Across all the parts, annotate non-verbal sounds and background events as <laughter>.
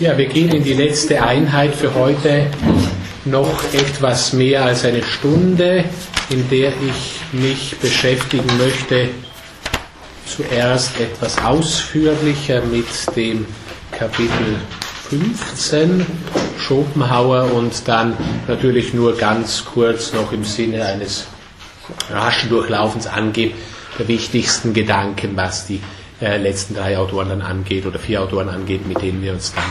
Ja, wir gehen in die letzte Einheit für heute. Noch etwas mehr als eine Stunde, in der ich mich beschäftigen möchte, zuerst etwas ausführlicher mit dem Kapitel 15 Schopenhauer und dann natürlich nur ganz kurz noch im Sinne eines raschen Durchlaufens angehen der wichtigsten Gedanken, was die äh, letzten drei Autoren dann angeht oder vier Autoren angeht, mit denen wir uns dann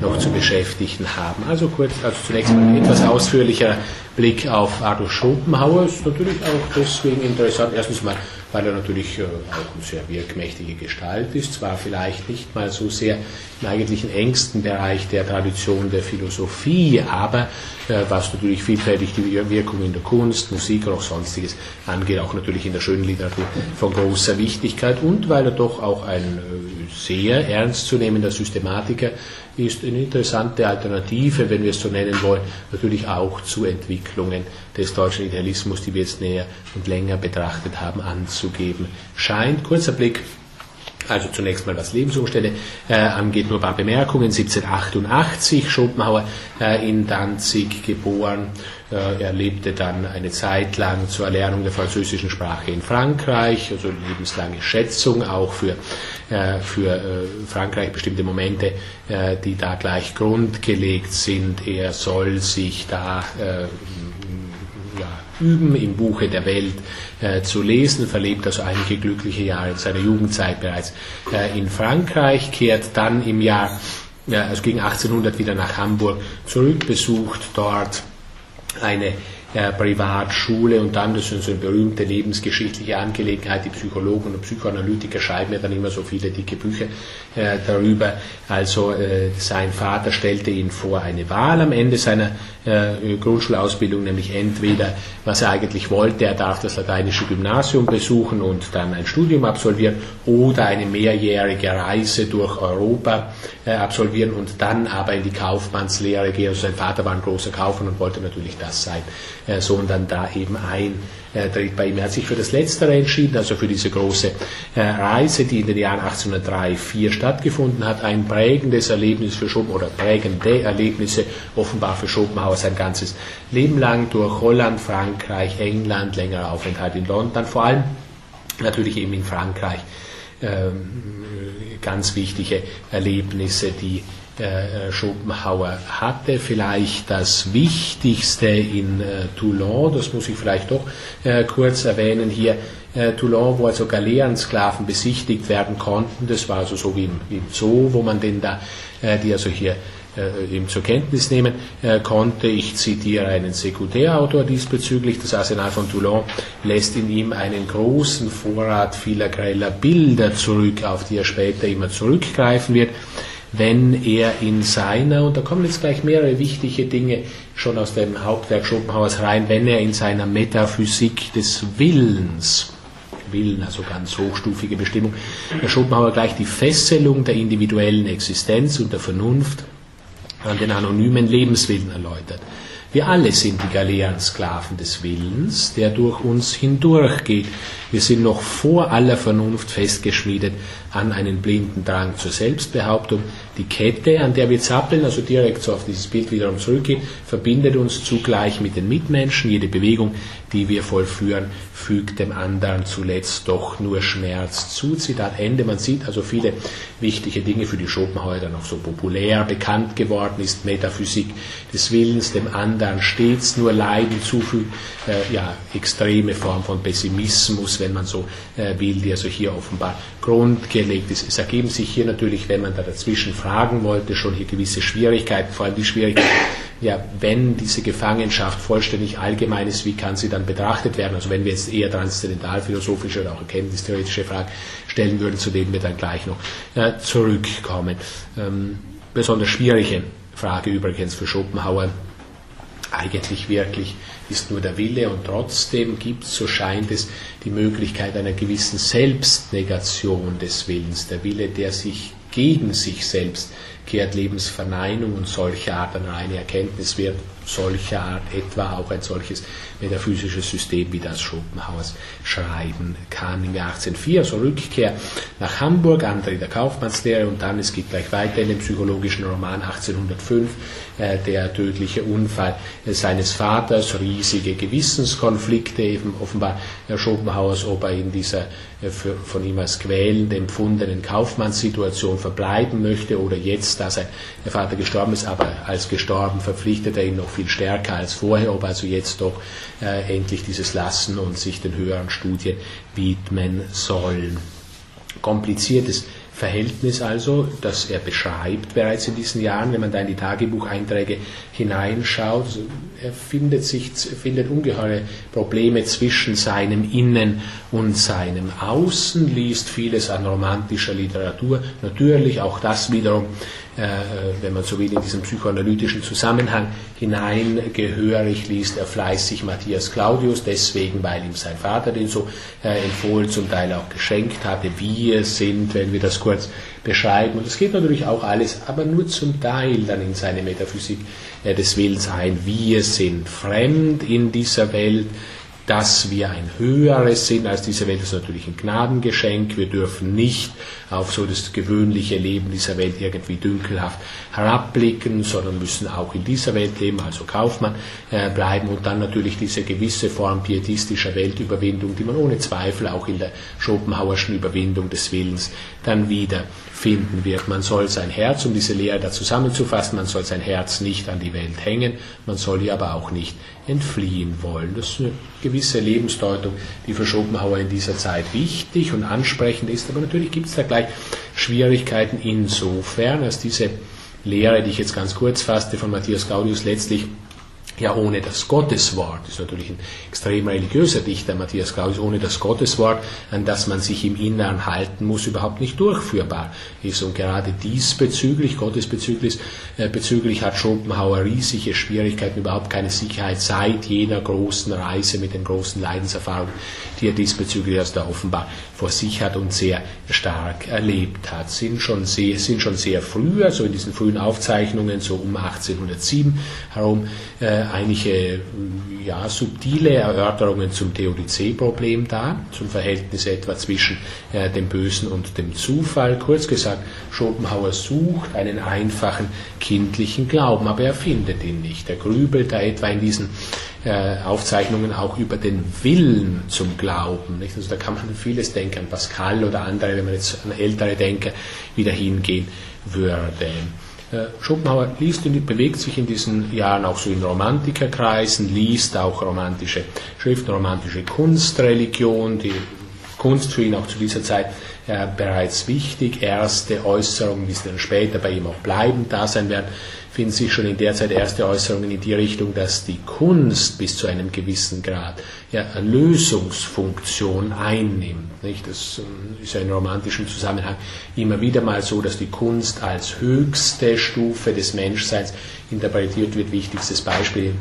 noch zu beschäftigen haben. Also kurz, also zunächst mal ein etwas ausführlicher Blick auf Arthur Schopenhauer ist natürlich auch deswegen interessant. Erstens mal, weil er natürlich äh, auch eine sehr wirkmächtige Gestalt ist, zwar vielleicht nicht mal so sehr im eigentlichen engsten Bereich der Tradition der Philosophie, aber was natürlich vielfältig die Wirkung in der Kunst, Musik oder auch sonstiges angeht, auch natürlich in der schönen Literatur von großer Wichtigkeit und weil er doch auch ein äh, sehr ernstzunehmender Systematiker ist, eine interessante Alternative, wenn wir es so nennen wollen, natürlich auch zu Entwicklungen des deutschen Idealismus, die wir jetzt näher und länger betrachtet haben, anzugeben scheint. Kurzer Blick also zunächst mal was Lebensumstände äh, angeht, nur ein paar Bemerkungen. 1788 Schopenhauer äh, in Danzig geboren. Äh, er lebte dann eine Zeit lang zur Erlernung der französischen Sprache in Frankreich, also lebenslange Schätzung auch für, äh, für äh, Frankreich bestimmte Momente, äh, die da gleich grundgelegt sind. Er soll sich da üben im Buche der Welt äh, zu lesen, verlebt also einige glückliche Jahre in seiner Jugendzeit bereits äh, in Frankreich, kehrt dann im Jahr, ja, also gegen 1800 wieder nach Hamburg zurück, besucht dort eine äh, Privatschule und dann, das ist so eine berühmte lebensgeschichtliche Angelegenheit, die Psychologen und Psychoanalytiker schreiben ja dann immer so viele dicke Bücher äh, darüber. Also äh, sein Vater stellte ihn vor eine Wahl am Ende seiner äh, Grundschulausbildung, nämlich entweder, was er eigentlich wollte, er darf das lateinische Gymnasium besuchen und dann ein Studium absolvieren oder eine mehrjährige Reise durch Europa äh, absolvieren und dann aber in die Kaufmannslehre gehen. Also sein Vater war ein großer Kaufmann und wollte natürlich das sein, sondern da eben ein äh, bei ihm. Er hat sich für das Letztere entschieden, also für diese große äh, Reise, die in den Jahren 1803-4 stattgefunden hat. Ein prägendes Erlebnis für Schopenhauer, oder prägende Erlebnisse offenbar für Schopenhauer sein ganzes Leben lang durch Holland, Frankreich, England, längerer Aufenthalt in London, vor allem natürlich eben in Frankreich. Ähm, ganz wichtige Erlebnisse, die äh, Schopenhauer hatte. Vielleicht das Wichtigste in äh, Toulon, das muss ich vielleicht doch äh, kurz erwähnen hier. Äh, Toulon, wo also Galeerensklaven besichtigt werden konnten. Das war also so wie im, im Zoo, wo man denn da, äh, die also hier äh, eben zur Kenntnis nehmen konnte. Ich zitiere einen Sekundärautor diesbezüglich. Das Arsenal von Toulon lässt in ihm einen großen Vorrat vieler greller Bilder zurück, auf die er später immer zurückgreifen wird wenn er in seiner, und da kommen jetzt gleich mehrere wichtige Dinge schon aus dem Hauptwerk Schopenhauers rein, wenn er in seiner Metaphysik des Willens, Willen, also ganz hochstufige Bestimmung, der Schopenhauer gleich die Fesselung der individuellen Existenz und der Vernunft an den anonymen Lebenswillen erläutert. Wir alle sind die Galeerensklaven des Willens, der durch uns hindurchgeht. Wir sind noch vor aller Vernunft festgeschmiedet an einen blinden Drang zur Selbstbehauptung. Die Kette, an der wir zappeln, also direkt so auf dieses Bild wiederum zurückgehen, verbindet uns zugleich mit den Mitmenschen. Jede Bewegung, die wir vollführen, fügt dem anderen zuletzt doch nur Schmerz zu. Zitat Ende. Man sieht also viele wichtige Dinge, für die Schopenhauer noch so populär bekannt geworden ist. Metaphysik des Willens, dem anderen stets nur Leiden zufügt. Äh, ja, extreme Form von Pessimismus, wenn man so äh, will, die also hier offenbar grundgelegt ist. Es ergeben sich hier natürlich, wenn man da dazwischen fragen wollte, schon hier gewisse Schwierigkeiten, vor allem die Schwierigkeit, ja, wenn diese Gefangenschaft vollständig allgemein ist, wie kann sie dann betrachtet werden? Also wenn wir jetzt eher transzendentalphilosophische oder auch erkenntnistheoretische Fragen stellen würden, zu denen wir dann gleich noch äh, zurückkommen. Ähm, besonders schwierige Frage übrigens für Schopenhauer. Eigentlich wirklich ist nur der Wille und trotzdem gibt es, so scheint es, die Möglichkeit einer gewissen Selbstnegation des Willens. Der Wille, der sich gegen sich selbst kehrt Lebensverneinung und solche Art an reine Erkenntnis wird solcher Art etwa auch ein solches metaphysisches System wie das Schopenhauers schreiben kann. Im Jahr 1804, so Rückkehr nach Hamburg, Antritt der Kaufmannslehre und dann, es geht gleich weiter in dem psychologischen Roman 1805, äh, der tödliche Unfall äh, seines Vaters, riesige Gewissenskonflikte eben offenbar Herr Schopenhauers, ob er in dieser äh, für, von ihm als quälend empfundenen Kaufmannssituation verbleiben möchte oder jetzt, da sein Vater gestorben ist, aber als gestorben verpflichtet er ihn noch viel stärker als vorher, ob also jetzt doch äh, endlich dieses Lassen und sich den höheren Studien widmen sollen. Kompliziertes Verhältnis also, das er beschreibt bereits in diesen Jahren, wenn man da in die Tagebucheinträge hineinschaut. Er findet, sich, findet ungeheure Probleme zwischen seinem Innen und seinem Außen, liest vieles an romantischer Literatur. Natürlich auch das wiederum äh, wenn man so will, in diesen psychoanalytischen Zusammenhang hineingehörig liest er fleißig Matthias Claudius, deswegen, weil ihm sein Vater den so äh, empfohlen, zum Teil auch geschenkt hatte. Wir sind, wenn wir das kurz beschreiben, und es geht natürlich auch alles, aber nur zum Teil dann in seine Metaphysik äh, des Willens ein. Wir sind fremd in dieser Welt dass wir ein höheres sind als diese Welt, ist natürlich ein Gnadengeschenk. Wir dürfen nicht auf so das gewöhnliche Leben dieser Welt irgendwie dünkelhaft herabblicken, sondern müssen auch in dieser Welt leben, also Kaufmann äh, bleiben und dann natürlich diese gewisse Form pietistischer Weltüberwindung, die man ohne Zweifel auch in der Schopenhauerschen Überwindung des Willens dann wieder finden wird. Man soll sein Herz, um diese Lehre da zusammenzufassen, man soll sein Herz nicht an die Welt hängen, man soll ihr aber auch nicht entfliehen wollen. Das ist eine gewisse Lebensdeutung, die für Schopenhauer in dieser Zeit wichtig und ansprechend ist, aber natürlich gibt es da gleich Schwierigkeiten insofern, als diese Lehre, die ich jetzt ganz kurz fasste, von Matthias Gaudius letztlich ja ohne das Gotteswort, das ist natürlich ein extrem religiöser Dichter, Matthias Claudius, ohne das Gotteswort, an das man sich im Inneren halten muss, überhaupt nicht durchführbar ist. Und gerade diesbezüglich, Gottesbezüglich, äh, bezüglich hat Schopenhauer riesige Schwierigkeiten, überhaupt keine Sicherheit seit jener großen Reise mit den großen Leidenserfahrungen, die er diesbezüglich also da offenbar vor sich hat und sehr stark erlebt hat. Sind schon sehr, sind schon sehr früh, also in diesen frühen Aufzeichnungen, so um 1807 herum, äh, einige ja, subtile Erörterungen zum Theodizee-Problem da, zum Verhältnis etwa zwischen äh, dem Bösen und dem Zufall. Kurz gesagt, Schopenhauer sucht einen einfachen kindlichen Glauben, aber er findet ihn nicht. Er grübelt da etwa in diesen äh, Aufzeichnungen auch über den Willen zum Glauben. Nicht? Also da kann man vieles denken, an Pascal oder andere, wenn man jetzt an ältere Denker wieder hingehen würde. Äh, Schopenhauer liest und bewegt sich in diesen Jahren auch so in Romantikerkreisen, liest auch romantische Schriften, romantische Kunstreligion, die Kunst für ihn auch zu dieser Zeit äh, bereits wichtig. Erste Äußerungen, die dann später bei ihm auch bleibend da sein werden, finden sich schon in der Zeit erste Äußerungen in die Richtung, dass die Kunst bis zu einem gewissen Grad ja, Lösungsfunktion einnimmt. Nicht? Das ähm, ist ja in romantischen Zusammenhang immer wieder mal so, dass die Kunst als höchste Stufe des Menschseins interpretiert wird. Wichtigstes Beispiel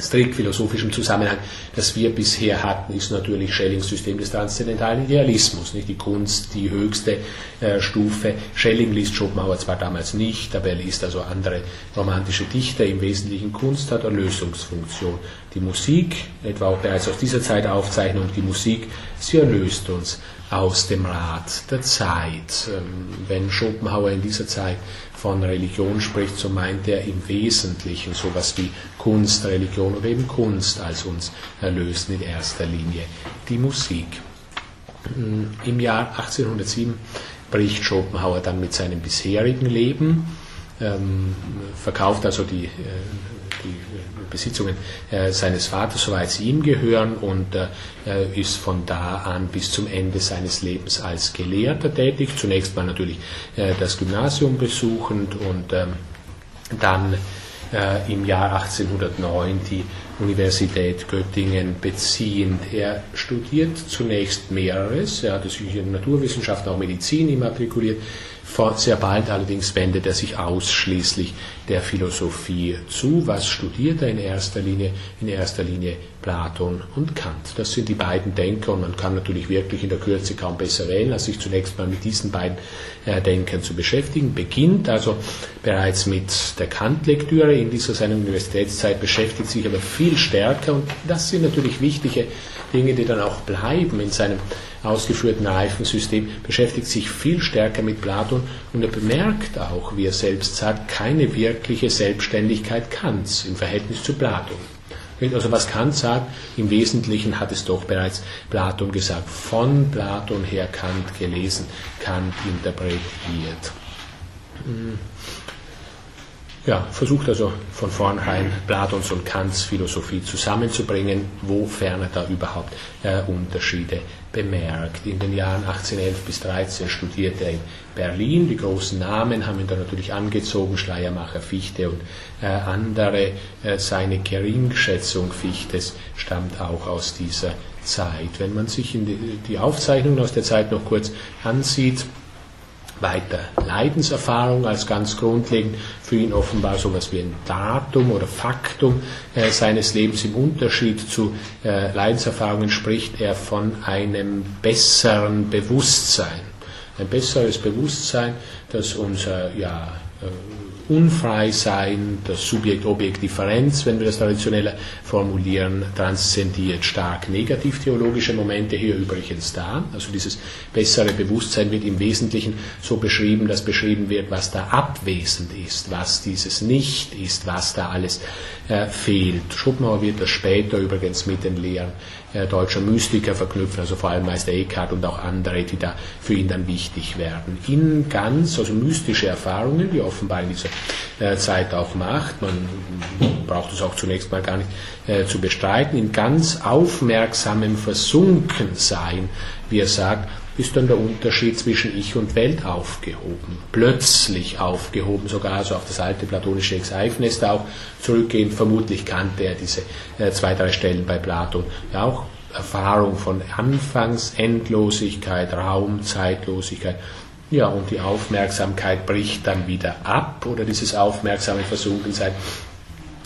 strikt philosophischem Zusammenhang, das wir bisher hatten, ist natürlich Schellings System des transzendentalen Idealismus, nicht die Kunst, die höchste äh, Stufe. Schelling liest Schopenhauer zwar damals nicht, aber er liest also andere romantische Dichter, im Wesentlichen Kunst hat eine Lösungsfunktion. Die Musik, etwa auch bereits aus dieser Zeit Aufzeichnung, die Musik, sie erlöst uns aus dem Rat der Zeit. Ähm, wenn Schopenhauer in dieser Zeit von Religion spricht, so meint er im Wesentlichen sowas wie Kunst, Religion oder eben Kunst als uns erlösen in erster Linie die Musik. Im Jahr 1807 bricht Schopenhauer dann mit seinem bisherigen Leben, ähm, verkauft also die, äh, die Besitzungen äh, seines Vaters, soweit sie ihm gehören, und äh, ist von da an bis zum Ende seines Lebens als Gelehrter tätig. Zunächst mal natürlich äh, das Gymnasium besuchend und ähm, dann äh, im Jahr 1809 die Universität Göttingen beziehend. Er studiert zunächst mehreres, er hat in Naturwissenschaften, auch Medizin immatrikuliert, Sehr bald allerdings wendet er sich ausschließlich der Philosophie zu. Was studiert er in erster Linie? In erster Linie Platon und Kant. Das sind die beiden Denker und man kann natürlich wirklich in der Kürze kaum besser wählen, als sich zunächst mal mit diesen beiden äh, Denkern zu beschäftigen. Beginnt also bereits mit der Kant-Lektüre in dieser seiner Universitätszeit, beschäftigt sich aber viel stärker und das sind natürlich wichtige Dinge, die dann auch bleiben in seinem ausgeführten Reifensystem, beschäftigt sich viel stärker mit Platon und er bemerkt auch, wie er selbst sagt, keine wirkliche Selbstständigkeit Kants im Verhältnis zu Platon. Also was Kant sagt, im Wesentlichen hat es doch bereits Platon gesagt, von Platon her Kant gelesen, Kant interpretiert. Ja, versucht also von vornherein Platons und Kants Philosophie zusammenzubringen, wofern er da überhaupt äh, Unterschiede bemerkt. In den Jahren 1811 bis 13 studierte er in Berlin. Die großen Namen haben ihn da natürlich angezogen, Schleiermacher Fichte und äh, andere. Äh, seine Geringschätzung Fichtes stammt auch aus dieser Zeit. Wenn man sich die, die Aufzeichnungen aus der Zeit noch kurz ansieht, weiter Leidenserfahrung als ganz grundlegend, für ihn offenbar so etwas wie ein Datum oder Faktum äh, seines Lebens. Im Unterschied zu äh, Leidenserfahrungen spricht er von einem besseren Bewusstsein. Ein besseres Bewusstsein, das unser ja, äh, unfrei sein, das Subjekt-Objekt-Differenz, wenn wir das traditioneller formulieren, transzendiert stark negativ-theologische Momente hier übrigens da. Also dieses bessere Bewusstsein wird im Wesentlichen so beschrieben, dass beschrieben wird, was da abwesend ist, was dieses nicht ist, was da alles äh, fehlt. Schopenhauer wird das später übrigens mit den Lehren deutscher Mystiker verknüpfen, also vor allem Meister Eckhart und auch andere, die da für ihn dann wichtig werden. In ganz, also mystische Erfahrungen, die offenbar in dieser äh, Zeit auch macht, man braucht es auch zunächst mal gar nicht äh, zu bestreiten, in ganz aufmerksamem Versunkensein, wie er sagt, ist dann der Unterschied zwischen Ich und Welt aufgehoben, plötzlich aufgehoben, sogar so auf das alte platonische Exeifnest auch zurückgehend. Vermutlich kannte er diese äh, zwei, drei Stellen bei Platon ja auch. Erfahrung von Anfangs, Endlosigkeit, Raum, Zeitlosigkeit. Ja, und die Aufmerksamkeit bricht dann wieder ab oder dieses aufmerksame Versunkensein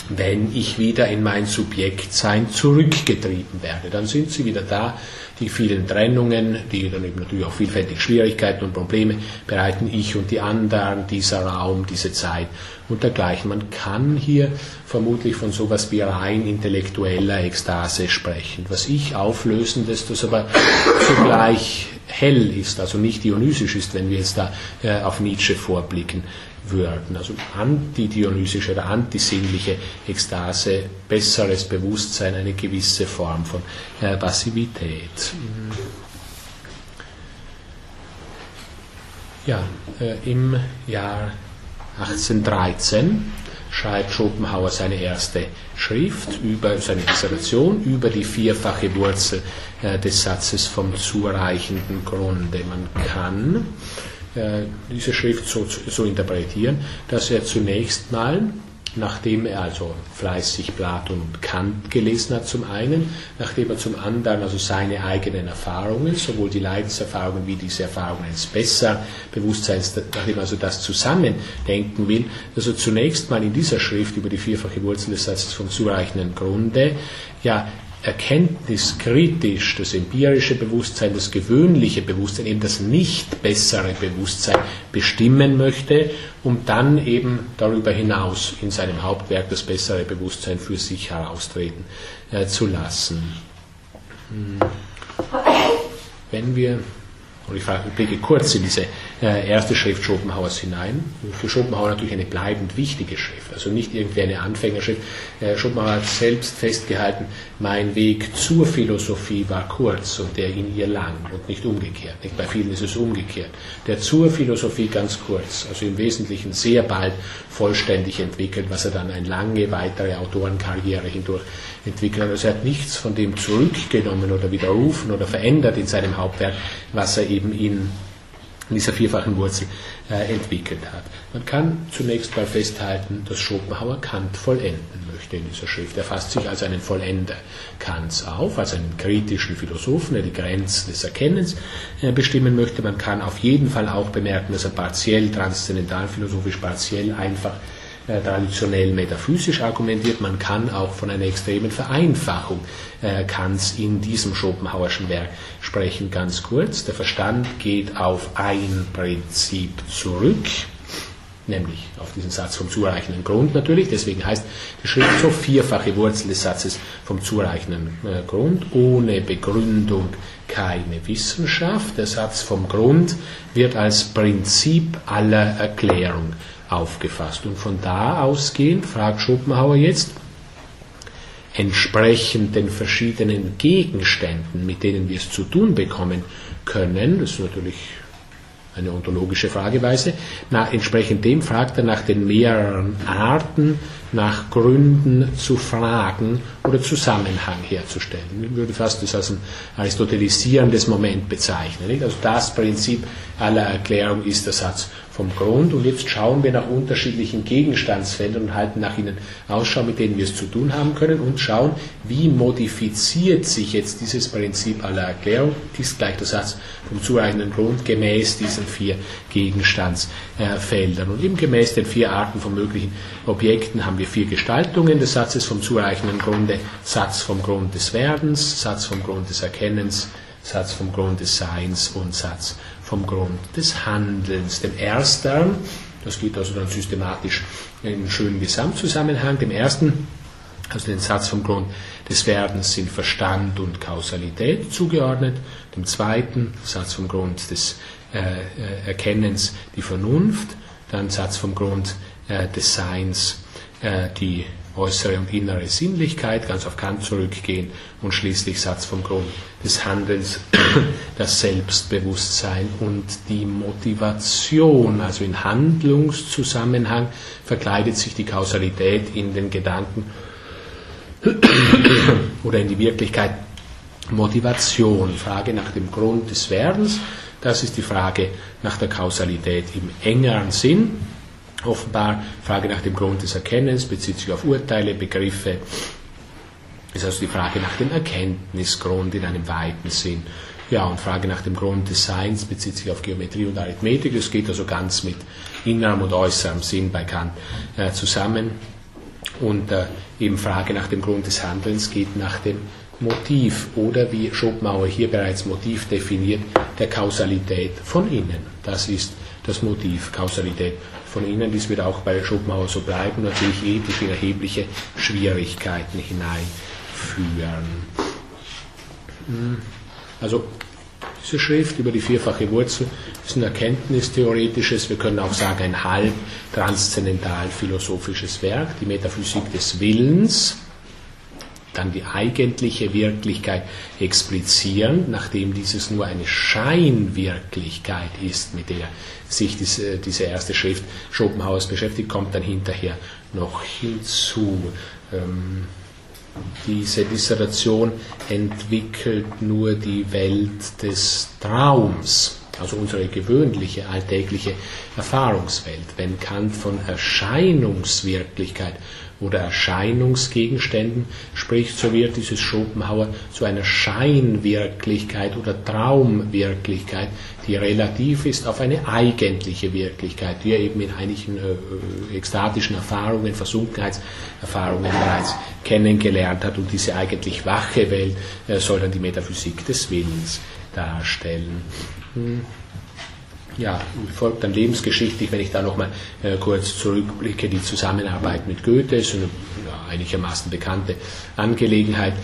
wenn ich wieder in mein Subjektsein zurückgetrieben werde. Dann sind sie wieder da, die vielen Trennungen, die dann eben natürlich auch vielfältige Schwierigkeiten und Probleme bereiten, ich und die anderen, dieser Raum, diese Zeit und dergleichen. Man kann hier vermutlich von sowas wie rein intellektueller Ekstase sprechen. Was ich auflösendes, das aber zugleich hell ist, also nicht dionysisch ist, wenn wir jetzt da äh, auf Nietzsche vorblicken würden. Also antidionyysische oder antisinnliche Ekstase, besseres Bewusstsein, eine gewisse Form von äh, Passivität. Ja, äh, im Jahr 1813 schreibt Schopenhauer seine erste Schrift über seine Dissertation über die vierfache Wurzel äh, des Satzes vom zureichenden Grunde. Man kann diese Schrift so, so interpretieren, dass er zunächst mal nachdem er also fleißig Platon und Kant gelesen hat zum einen, nachdem er zum anderen also seine eigenen Erfahrungen, sowohl die Leidenserfahrungen wie diese Erfahrungen eines besseren Bewusstseins, nachdem er also das zusammendenken will, also zunächst mal in dieser Schrift über die vierfache Wurzel des Satzes vom zureichenden Grunde ja erkenntniskritisch das empirische Bewusstsein, das gewöhnliche Bewusstsein, eben das nicht bessere Bewusstsein bestimmen möchte, um dann eben darüber hinaus in seinem Hauptwerk das bessere Bewusstsein für sich heraustreten äh, zu lassen. Hm. Wenn wir und ich blicke kurz in diese äh, erste Schrift Schopenhauers hinein. Für Schopenhauer natürlich eine bleibend wichtige Schrift, also nicht irgendwie eine Anfängerschrift. Äh, Schopenhauer hat selbst festgehalten, mein Weg zur Philosophie war kurz und der in ihr lang und nicht umgekehrt. Nicht? Bei vielen ist es umgekehrt. Der zur Philosophie ganz kurz, also im Wesentlichen sehr bald vollständig entwickelt, was er dann eine lange weitere Autorenkarriere hindurch entwickelt hat. Also er hat nichts von dem zurückgenommen oder widerrufen oder verändert in seinem Hauptwerk, was er eben in in dieser vierfachen Wurzel äh, entwickelt hat. Man kann zunächst mal festhalten, dass Schopenhauer Kant vollenden möchte in dieser Schrift. Er fasst sich als einen Vollender Kants auf, als einen kritischen Philosophen, der die Grenzen des Erkennens äh, bestimmen möchte. Man kann auf jeden Fall auch bemerken, dass er partiell transzendental philosophisch, partiell einfach äh, traditionell metaphysisch argumentiert. Man kann auch von einer extremen Vereinfachung äh, Kants in diesem Schopenhauerschen Werk sprechen. Ganz kurz, der Verstand geht auf ein Prinzip zurück, nämlich auf diesen Satz vom zureichenden Grund natürlich. Deswegen heißt die Schrift so vierfache Wurzel des Satzes vom zureichenden äh, Grund, ohne Begründung keine Wissenschaft. Der Satz vom Grund wird als Prinzip aller Erklärung aufgefasst. Und von da ausgehend, fragt Schopenhauer jetzt, entsprechend den verschiedenen Gegenständen, mit denen wir es zu tun bekommen können, das ist natürlich eine ontologische Frageweise, na, entsprechend dem fragt er nach den mehreren Arten, nach Gründen zu fragen oder Zusammenhang herzustellen. Ich würde fast das als ein aristotelisierendes Moment bezeichnen. Nicht? Also das Prinzip aller Erklärung ist der Satz vom Grund. Und jetzt schauen wir nach unterschiedlichen Gegenstandsfeldern und halten nach ihnen Ausschau, mit denen wir es zu tun haben können und schauen, wie modifiziert sich jetzt dieses Prinzip aller Erklärung, dies gleich der Satz vom zureichenden Grund, gemäß diesen vier Gegenstandsfeldern. Und eben gemäß den vier Arten von möglichen Objekten haben wir vier Gestaltungen. Des Satzes vom zureichenden Grunde, Satz vom Grund des Werdens, Satz vom Grund des Erkennens, Satz vom Grund des Seins und Satz vom Grund des Handelns. Dem ersten, das geht also dann systematisch in einen schönen Gesamtzusammenhang, dem ersten, also den Satz vom Grund des Werdens sind Verstand und Kausalität zugeordnet, dem zweiten Satz vom Grund des äh, äh Erkennens die Vernunft, dann Satz vom Grund äh, des Seins die äußere und innere Sinnlichkeit, ganz auf Kant zurückgehen und schließlich Satz vom Grund des Handelns, <clears throat> das Selbstbewusstsein und die Motivation. Also in Handlungszusammenhang verkleidet sich die Kausalität in den Gedanken <clears throat> oder in die Wirklichkeit. Motivation, Frage nach dem Grund des Werdens, das ist die Frage nach der Kausalität im engeren Sinn Offenbar Frage nach dem Grund des Erkennens bezieht sich auf Urteile, Begriffe. Ist also die Frage nach dem Erkenntnisgrund in einem weiten Sinn. Ja, und Frage nach dem Grund des Seins bezieht sich auf Geometrie und Arithmetik. Das geht also ganz mit innerem und äußerem Sinn bei Kant äh, zusammen. Und äh, eben Frage nach dem Grund des Handelns geht nach dem Motiv oder wie Schopenhauer hier bereits Motiv definiert, der Kausalität von innen. Das ist das Motiv, Kausalität von Ihnen, dies wird auch bei Schopenhauer so bleiben, natürlich ethisch in erhebliche Schwierigkeiten hineinführen. Hm. Also diese Schrift über die vierfache Wurzel ist ein erkenntnistheoretisches, wir können auch sagen ein halb transzendental philosophisches Werk, die Metaphysik des Willens, dann die eigentliche Wirklichkeit explizieren, nachdem dieses nur eine Scheinwirklichkeit ist, mit der sich diese, diese erste Schrift Schopenhauers beschäftigt, kommt dann hinterher noch hinzu. Ähm, diese Dissertation entwickelt nur die Welt des Traums, also unsere gewöhnliche, alltägliche Erfahrungswelt. Wenn Kant von Erscheinungswirklichkeit oder Erscheinungsgegenständen spricht, so wird dieses Schopenhauer zu einer Scheinwirklichkeit oder Traumwirklichkeit, die relativ ist auf eine eigentliche Wirklichkeit, die er eben in einigen äh, ekstatischen Erfahrungen, Versunkenheitserfahrungen bereits kennengelernt hat. Und diese eigentlich wache Welt äh, soll dann die Metaphysik des Willens darstellen. Hm. Ja, folgt dann lebensgeschichtlich, wenn ich da nochmal äh, kurz zurückblicke, die Zusammenarbeit mit Goethe ist eine ja, einigermaßen bekannte Angelegenheit.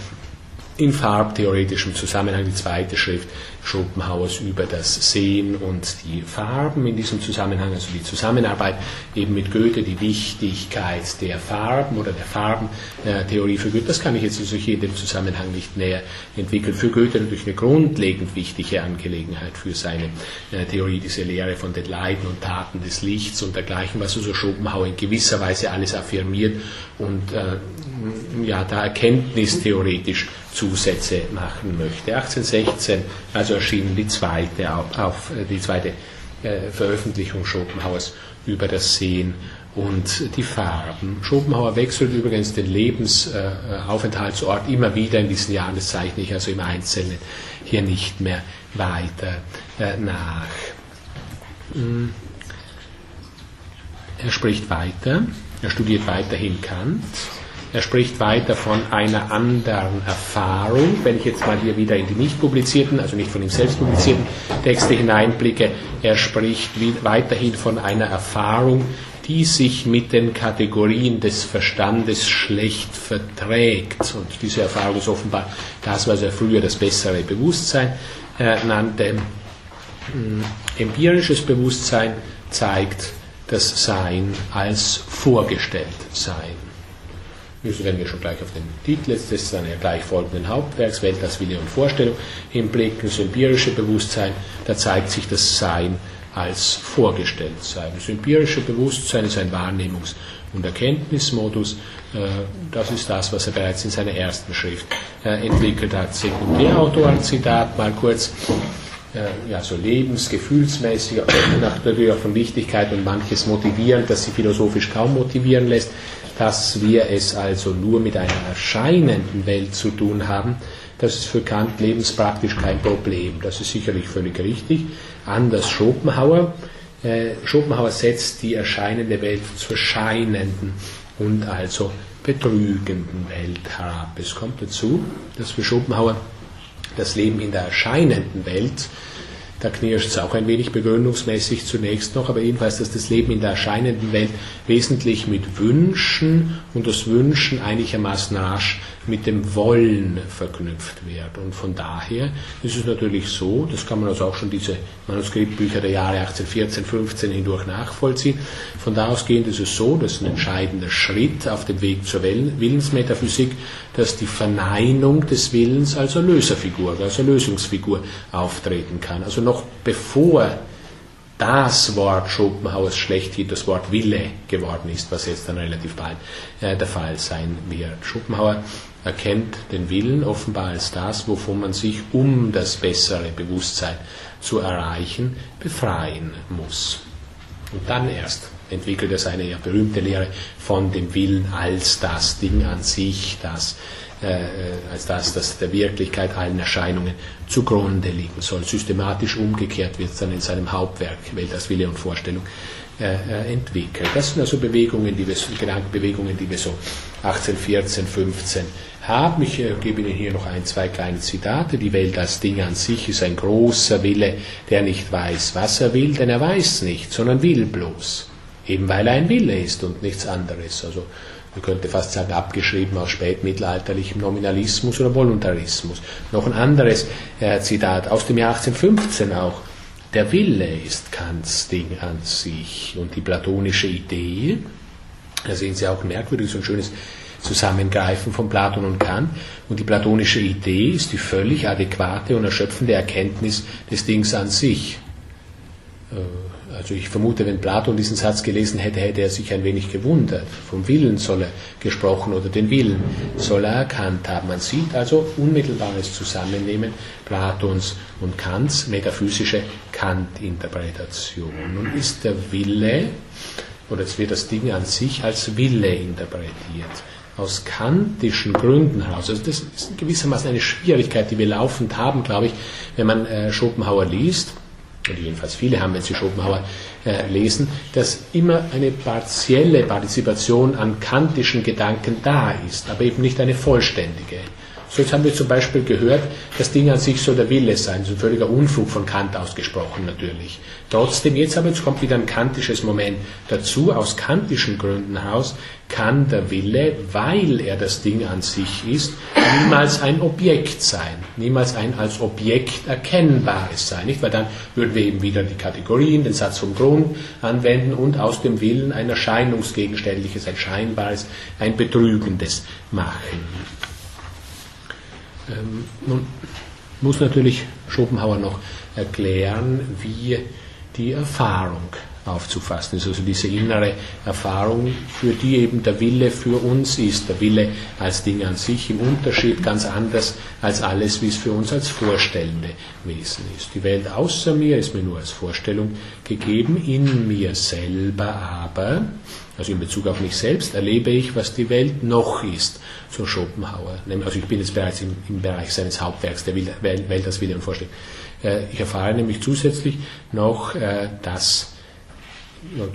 In farbtheoretischem Zusammenhang die zweite Schrift Schopenhauers über das Sehen und die Farben in diesem Zusammenhang, also die Zusammenarbeit eben mit Goethe, die Wichtigkeit der Farben oder der Farbentheorie für Goethe, das kann ich jetzt also hier in dem Zusammenhang nicht näher entwickeln. Für Goethe natürlich eine grundlegend wichtige Angelegenheit für seine äh, Theorie, diese Lehre von den Leiden und Taten des Lichts und dergleichen, was also Schopenhauer in gewisser Weise alles affirmiert und äh, ja, da erkenntnistheoretisch Zusätze machen möchte. 1816 also erschienen die zweite, auf, auf, die zweite äh, Veröffentlichung Schopenhauers über das Sehen und die Farben. Schopenhauer wechselt übrigens den Lebensaufenthaltsort immer wieder in diesen Jahren, das zeichne ich also im Einzelnen hier nicht mehr weiter äh, nach. Hm. Er spricht weiter, er studiert weiterhin Kant, er spricht weiter von einer anderen Erfahrung. Wenn ich jetzt mal hier wieder in die nicht publizierten, also nicht von ihm selbst publizierten Texte hineinblicke, er spricht weiterhin von einer Erfahrung, die sich mit den Kategorien des Verstandes schlecht verträgt. Und diese Erfahrung ist offenbar das, was er früher das bessere Bewusstsein äh, nannte. Ähm, empirisches Bewusstsein zeigt das Sein als vorgestellt Sein. Müssen werden wir schon gleich auf den Titel des dann gleich folgenden Hauptwerks, Welt als Wille und Vorstellung, hinblicken. Empirische Bewusstsein, da zeigt sich das Sein als vorgestellt sein. Das Bewusstsein ist ein Wahrnehmungs- und Erkenntnismodus. Äh, das ist das, was er bereits in seiner ersten Schrift äh, entwickelt hat. Sekundärautoren-Zitat mal kurz. Äh, ja, so lebensgefühlsmäßig, natürlich auch von Wichtigkeit und manches motivierend, das sie philosophisch kaum motivieren lässt, dass wir es also nur mit einer erscheinenden Welt zu tun haben, das ist für Kant lebenspraktisch kein Problem. Das ist sicherlich völlig richtig. Anders Schopenhauer. Äh, Schopenhauer setzt die erscheinende Welt zur scheinenden und also betrügenden Welt herab. Es kommt dazu, dass für Schopenhauer das Leben in der erscheinenden Welt da knirscht es auch ein wenig begründungsmäßig zunächst noch, aber jedenfalls, dass das Leben in der erscheinenden Welt wesentlich mit Wünschen und das Wünschen einigermaßen rasch mit dem Wollen verknüpft wird. Und von daher ist es natürlich so, das kann man also auch schon diese Manuskriptbücher der Jahre 1814, 15 hindurch nachvollziehen, von da ausgehend ist es so, dass ein entscheidender Schritt auf dem Weg zur Willensmetaphysik, dass die Verneinung des Willens als Erlöserfigur, als Erlösungsfigur auftreten kann. Also noch bevor das Wort Schopenhauers schlechthin das Wort Wille geworden ist, was jetzt dann relativ bald äh, der Fall sein wird. Schopenhauer erkennt den Willen offenbar als das, wovon man sich, um das bessere Bewusstsein zu erreichen, befreien muss. Und dann erst entwickelt er seine ja berühmte Lehre von dem Willen als das Ding an sich, das, äh, als das, das der Wirklichkeit allen Erscheinungen zugrunde liegen soll. Systematisch umgekehrt wird es dann in seinem Hauptwerk Welt als Wille und Vorstellung äh, äh, entwickelt. Das sind also Bewegungen, die wir, Gedankenbewegungen, die wir so 18, 14, 15 haben. Ich gebe Ihnen hier noch ein, zwei kleine Zitate. Die Welt als Ding an sich ist ein großer Wille, der nicht weiß, was er will, denn er weiß nicht, sondern will bloß. Eben weil er ein Wille ist und nichts anderes. Also man könnte fast sagen, abgeschrieben aus spätmittelalterlichem Nominalismus oder Voluntarismus. Noch ein anderes äh, Zitat aus dem Jahr 1815 auch. Der Wille ist Kants Ding an sich und die platonische Idee, da sehen Sie auch merkwürdig so ein schönes Zusammengreifen von Platon und Kant. Und die platonische Idee ist die völlig adäquate und erschöpfende Erkenntnis des Dings an sich. Äh, also ich vermute, wenn Platon diesen Satz gelesen hätte, hätte er sich ein wenig gewundert. Vom Willen soll er gesprochen oder den Willen soll er erkannt haben. Man sieht also unmittelbares Zusammennehmen Platons und Kants metaphysische Kant-Interpretation. Nun ist der Wille, oder es wird das Ding an sich als Wille interpretiert aus kantischen Gründen heraus. Also das ist gewissermaßen eine Schwierigkeit, die wir laufend haben, glaube ich, wenn man äh, Schopenhauer liest, oder jedenfalls viele haben, wenn sie Schopenhauer äh, lesen, dass immer eine partielle Partizipation an kantischen Gedanken da ist, aber eben nicht eine vollständige. So jetzt haben wir zum Beispiel gehört, das Ding an sich soll der Wille sein. Ist ein völliger Unfug von Kant ausgesprochen natürlich. Trotzdem, jetzt aber jetzt kommt wieder ein kantisches Moment dazu. Aus kantischen Gründen heraus kann der Wille, weil er das Ding an sich ist, niemals ein Objekt sein. Niemals ein als Objekt erkennbares sein. Nicht? Weil dann würden wir eben wieder die Kategorien, den Satz vom Grund anwenden und aus dem Willen ein erscheinungsgegenständliches, ein scheinbares, ein betrügendes machen. Ähm, nun muss natürlich Schopenhauer noch erklären, wie die Erfahrung aufzufassen ist. Also diese innere Erfahrung, für die eben der Wille für uns ist, der Wille als Ding an sich, im Unterschied ganz anders als alles, wie es für uns als vorstellende Wesen ist. Die Welt außer mir ist mir nur als Vorstellung gegeben, in mir selber aber, also in Bezug auf mich selbst, erlebe ich, was die Welt noch ist, so Schopenhauer. Also ich bin jetzt bereits im, im Bereich seines Hauptwerks, der Welt als und Vorstellung. Äh, ich erfahre nämlich zusätzlich noch, äh, dass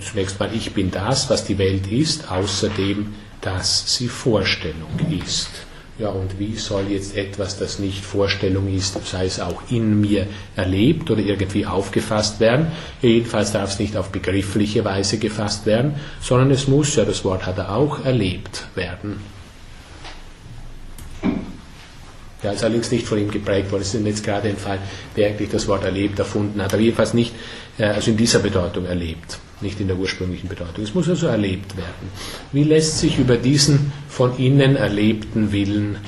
zunächst mal, ich bin das, was die Welt ist, außerdem, dass sie Vorstellung ist. Ja, und wie soll jetzt etwas, das nicht Vorstellung ist, sei es auch in mir erlebt oder irgendwie aufgefasst werden? Jedenfalls darf es nicht auf begriffliche Weise gefasst werden, sondern es muss, ja, das Wort hat er auch, erlebt werden. Ja, ist allerdings nicht von ihm geprägt worden. Es ist jetzt gerade ein Fall, der eigentlich das Wort erlebt erfunden hat, aber jedenfalls nicht, äh, also in dieser Bedeutung erlebt nicht in der ursprünglichen Bedeutung. Es muss also erlebt werden. Wie lässt sich über diesen von innen erlebten Willen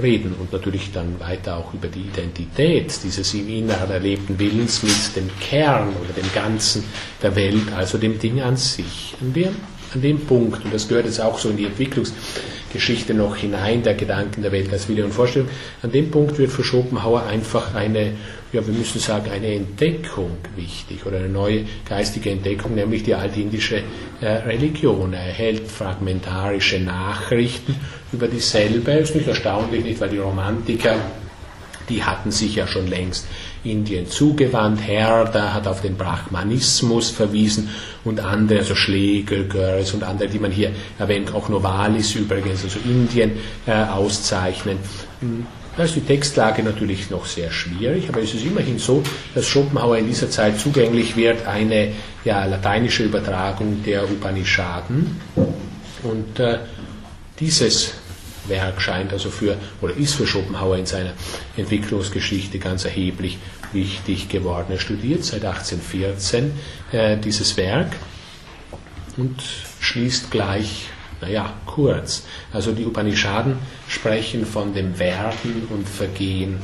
reden und natürlich dann weiter auch über die Identität dieses im Inneren erlebten Willens mit dem Kern oder dem Ganzen der Welt, also dem Ding an sich. An dem, an dem Punkt, und das gehört jetzt auch so in die Entwicklungsgeschichte noch hinein, der Gedanken der Welt als Wille und Vorstellung, an dem Punkt wird für Schopenhauer einfach eine ja, wir müssen sagen, eine Entdeckung wichtig oder eine neue geistige Entdeckung, nämlich die altindische äh, Religion. Er erhält fragmentarische Nachrichten über dieselbe. Ist nicht erstaunlich, nicht, weil die Romantiker, die hatten sich ja schon längst Indien zugewandt. Herder hat auf den Brahmanismus verwiesen und andere, also Schlegel, Görres und andere, die man hier erwähnt, auch Novalis übrigens, also Indien äh, auszeichnen. Da ist die Textlage natürlich noch sehr schwierig, aber es ist immerhin so, dass Schopenhauer in dieser Zeit zugänglich wird, eine ja, lateinische Übertragung der Upanishaden. Und äh, dieses Werk scheint also für, oder ist für Schopenhauer in seiner Entwicklungsgeschichte ganz erheblich wichtig geworden. Er studiert seit 1814 äh, dieses Werk und schließt gleich naja, kurz. Also die Upanishaden sprechen von dem Werden und Vergehen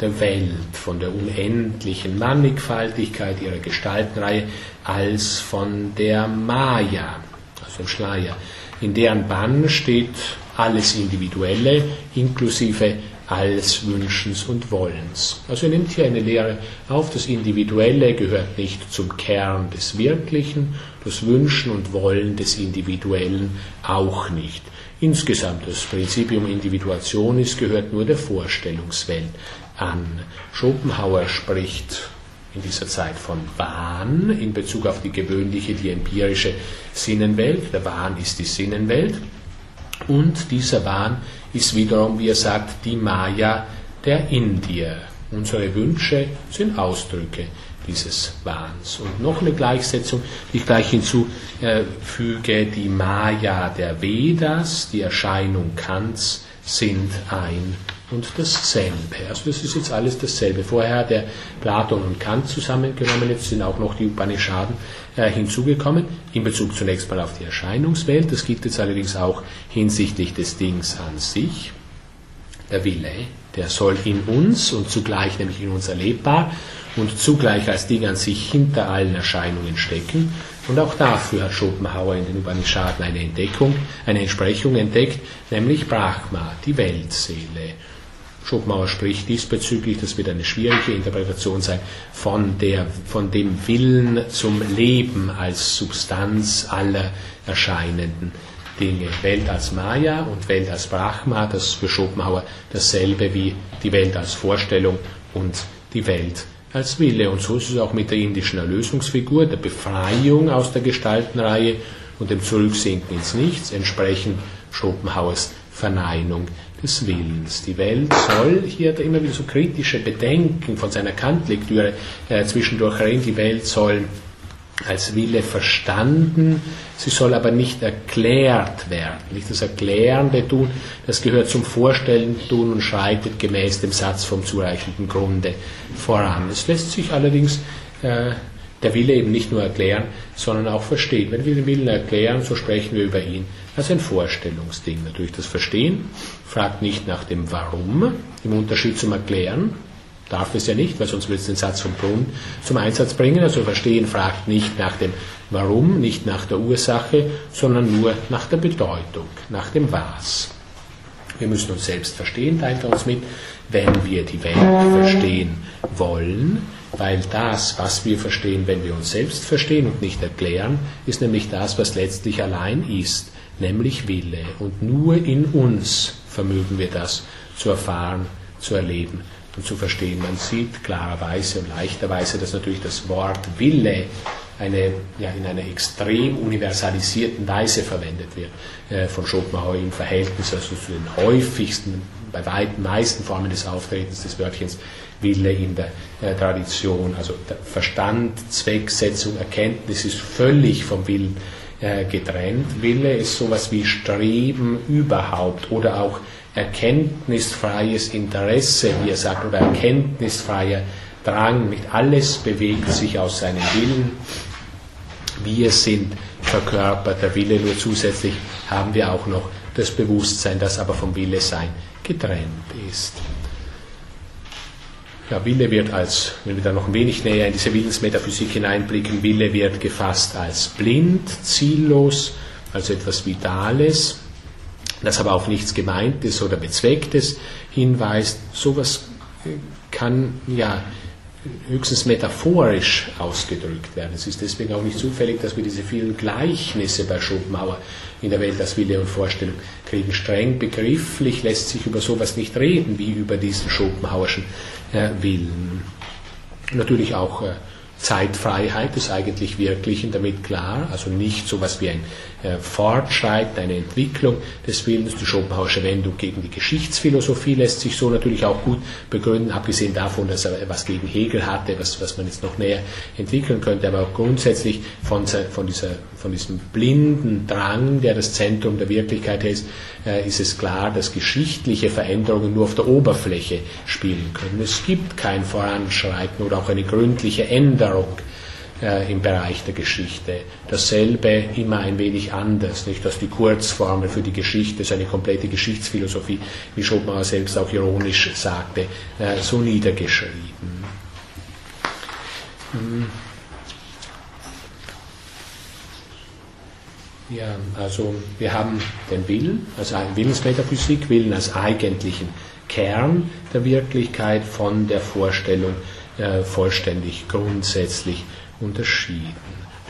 der Welt, von der unendlichen Mannigfaltigkeit ihrer Gestaltenreihe, als von der Maya, also dem Schleier. In deren Bann steht alles Individuelle, inklusive alles Wünschens und Wollens. Also er nimmt hier eine Lehre auf, das Individuelle gehört nicht zum Kern des Wirklichen, das Wünschen und Wollen des Individuellen auch nicht. Insgesamt das Prinzipium Individuationis gehört nur der Vorstellungswelt an. Schopenhauer spricht in dieser Zeit von Wahn in Bezug auf die gewöhnliche, die empirische Sinnenwelt. Der Wahn ist die Sinnenwelt. Und dieser Wahn ist wiederum, wie er sagt, die Maya der Indier. Unsere Wünsche sind Ausdrücke dieses Wahns. Und noch eine Gleichsetzung, die ich gleich hinzufüge, die Maya der Vedas, die Erscheinung Kants, sind ein und dasselbe. Also das ist jetzt alles dasselbe. Vorher hat er Platon und Kant zusammengenommen, jetzt sind auch noch die Upanishaden äh, hinzugekommen, in Bezug zunächst mal auf die Erscheinungswelt. Das gilt jetzt allerdings auch hinsichtlich des Dings an sich. Der Wille, der soll in uns und zugleich nämlich in uns erlebbar und zugleich als Ding an sich hinter allen Erscheinungen stecken. Und auch dafür hat Schopenhauer in den Upanishaden eine Entdeckung, eine Entsprechung entdeckt, nämlich Brahma, die Weltseele. Schopenhauer spricht diesbezüglich, das wird eine schwierige Interpretation sein, von, der, von dem Willen zum Leben als Substanz aller erscheinenden Dinge. Welt als Maya und Welt als Brahma, das ist für Schopenhauer dasselbe wie die Welt als Vorstellung und die Welt als Wille. Und so ist es auch mit der indischen Erlösungsfigur, der Befreiung aus der Gestaltenreihe und dem Zurücksinken ins Nichts, entsprechend Schopenhauers Verneinung des Willens. Die Welt soll, hier hat er immer wieder so kritische Bedenken von seiner Kantlektüre äh, zwischendurch rein, die Welt soll als Wille verstanden, sie soll aber nicht erklärt werden. Nicht das Erklärende tun, das gehört zum Vorstellen tun und schreitet gemäß dem Satz vom zureichenden Grunde voran. Es lässt sich allerdings äh, der Wille eben nicht nur erklären, sondern auch verstehen. Wenn wir den Willen erklären, so sprechen wir über ihn als ein Vorstellungsding. Natürlich das Verstehen fragt nicht nach dem Warum, im Unterschied zum Erklären. Darf es ja nicht, weil sonst würde es den Satz vom Brunn zum Einsatz bringen. Also Verstehen fragt nicht nach dem Warum, nicht nach der Ursache, sondern nur nach der Bedeutung, nach dem Was. Wir müssen uns selbst verstehen, teilt er uns mit, wenn wir die Welt verstehen wollen, weil das, was wir verstehen, wenn wir uns selbst verstehen und nicht erklären, ist nämlich das, was letztlich allein ist, nämlich Wille. Und nur in uns vermögen wir das zu erfahren, zu erleben und zu verstehen. Man sieht klarerweise und leichterweise, dass natürlich das Wort Wille eine, ja, in einer extrem universalisierten Weise verwendet wird äh, von Schopenhauer im Verhältnis also zu den häufigsten, bei weitem meisten Formen des Auftretens des Wörtchens Wille in der äh, Tradition. Also der Verstand, Zwecksetzung, Erkenntnis ist völlig vom Willen äh, getrennt. Wille ist sowas wie Streben überhaupt oder auch erkenntnisfreies Interesse, wie er sagt, oder erkenntnisfreier Drang. Nicht alles bewegt sich aus seinem Willen. Wir sind verkörpert der Wille, nur zusätzlich haben wir auch noch das Bewusstsein, das aber vom Wille sein getrennt ist. Ja, Wille wird als, wenn wir da noch ein wenig näher in diese Willensmetaphysik hineinblicken, Wille wird gefasst als blind, ziellos, also etwas Vitales, das aber auf nichts Gemeintes oder Bezwecktes hinweist. Sowas kann ja höchstens metaphorisch ausgedrückt werden. Es ist deswegen auch nicht zufällig, dass wir diese vielen Gleichnisse bei Schopenhauer in der Welt als Wille und Vorstellung kriegen. Streng begrifflich lässt sich über sowas nicht reden, wie über diesen Schopenhauerschen äh, Willen. Natürlich auch äh, Zeitfreiheit des eigentlich Wirklichen damit klar, also nicht so etwas wie ein äh, Fortschreiten, eine Entwicklung des Willens. Die Schopenhauerische Wendung gegen die Geschichtsphilosophie lässt sich so natürlich auch gut begründen, abgesehen davon, dass er was gegen Hegel hatte, was, was man jetzt noch näher entwickeln könnte, aber auch grundsätzlich von, von, dieser, von diesem blinden Drang, der das Zentrum der Wirklichkeit ist, äh, ist es klar, dass geschichtliche Veränderungen nur auf der Oberfläche spielen können. Es gibt kein Voranschreiten oder auch eine gründliche Änderung äh, im Bereich der Geschichte. Dasselbe immer ein wenig anders, nicht, dass die Kurzformel für die Geschichte, so eine komplette Geschichtsphilosophie, wie Schopenhauer selbst auch ironisch sagte, äh, so niedergeschrieben. Hm. Ja, also wir haben den Willen, also Willensmetaphysik, Willen als eigentlichen Kern der Wirklichkeit von der Vorstellung äh, vollständig grundsätzlich unterschieden.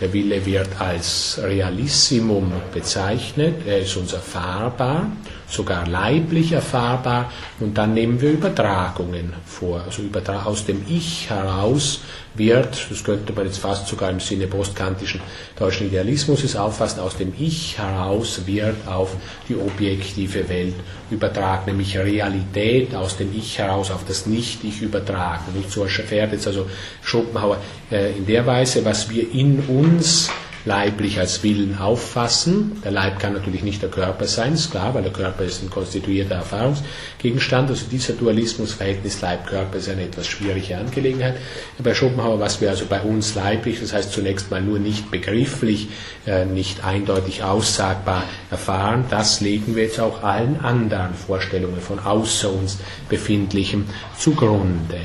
Der Wille wird als Realissimum bezeichnet, er ist uns erfahrbar, sogar leiblich erfahrbar und dann nehmen wir Übertragungen vor. Also aus dem Ich heraus wird, das könnte man jetzt fast sogar im Sinne postkantischen deutschen Idealismus auffassen, aus dem Ich heraus wird auf die objektive Welt übertragen, nämlich Realität aus dem Ich heraus auf das Nicht-Ich übertragen. Nicht so erfährt jetzt also Schopenhauer äh, in der Weise, was wir in uns leiblich als Willen auffassen. Der Leib kann natürlich nicht der Körper sein, ist klar, weil der Körper ist ein konstituierter Erfahrungsgegenstand. Also dieser Dualismusverhältnis Leib-Körper ist eine etwas schwierige Angelegenheit. Bei Schopenhauer, was wir also bei uns leiblich, das heißt zunächst mal nur nicht begrifflich, äh, nicht eindeutig aussagbar erfahren, das legen wir jetzt auch allen anderen Vorstellungen von außer uns befindlichem zugrunde.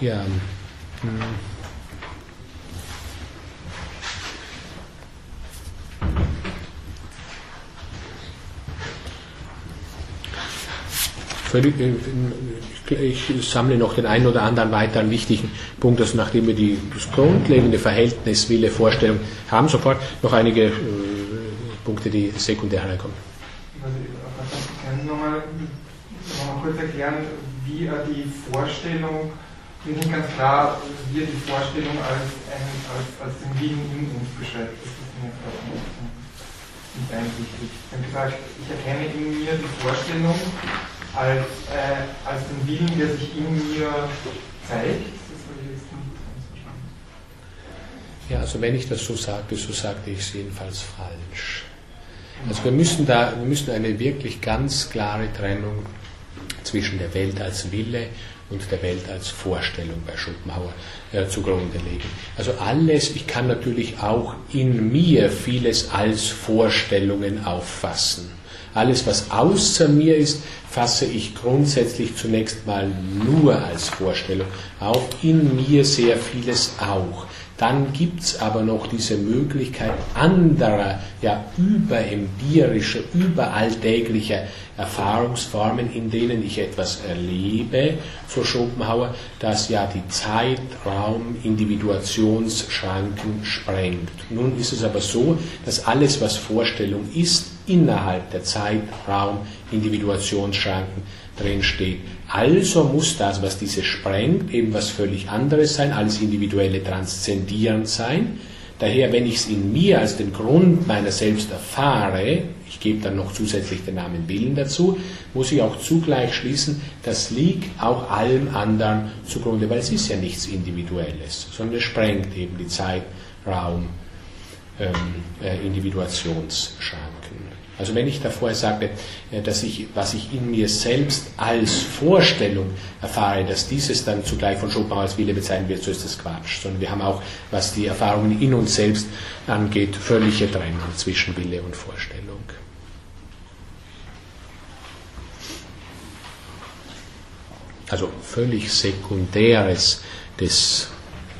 Ja, ich sammle noch den einen oder anderen weiteren wichtigen Punkt, dass nachdem wir die, das grundlegende Verhältnis Wille, Vorstellung haben, sofort noch einige äh, Punkte, die sekundär reinkommen. Also, können Sie nochmal noch kurz erklären, wie die Vorstellung mir nicht ganz klar, wie die Vorstellung als, ein, als, als den Willen in uns beschreibt. Das ist mir nicht einsichtig. Ich habe gesagt, ich erkenne in mir die Vorstellung als, äh, als den Willen, der sich in mir zeigt. Ja, also wenn ich das so sagte, so sagte ich es jedenfalls falsch. Also wir müssen da, wir müssen eine wirklich ganz klare Trennung zwischen der Welt als Wille und der Welt als Vorstellung bei Schopenhauer äh, zugrunde legen. Also alles, ich kann natürlich auch in mir vieles als Vorstellungen auffassen. alles, was außer mir ist, fasse ich grundsätzlich zunächst mal nur als Vorstellung auf, in mir sehr vieles auch. Dann gibt es aber noch diese Möglichkeit anderer, ja überempirischer, überalltäglicher Erfahrungsformen, in denen ich etwas erlebe, so Schopenhauer, das ja die Zeitraum, Individuationsschranken sprengt. Nun ist es aber so, dass alles, was Vorstellung ist, innerhalb der Zeitraum, Individuationsschranken drinsteht. Also muss das, was diese sprengt, eben was völlig anderes sein, alles individuelle transzendierend sein. Daher, wenn ich es in mir als den Grund meiner selbst erfahre, ich gebe dann noch zusätzlich den Namen Willen dazu, muss ich auch zugleich schließen, das liegt auch allem anderen zugrunde, weil es ist ja nichts Individuelles, sondern es sprengt eben die Zeitraum ähm, äh. Also wenn ich davor sagte, äh, dass ich, was ich in mir selbst als Vorstellung erfahre, dass dieses dann zugleich von Schopenhauer als Wille bezeichnet wird, so ist das Quatsch. Sondern wir haben auch, was die Erfahrungen in uns selbst angeht, völlige Trennung zwischen Wille und Vorstellung. Also völlig Sekundäres des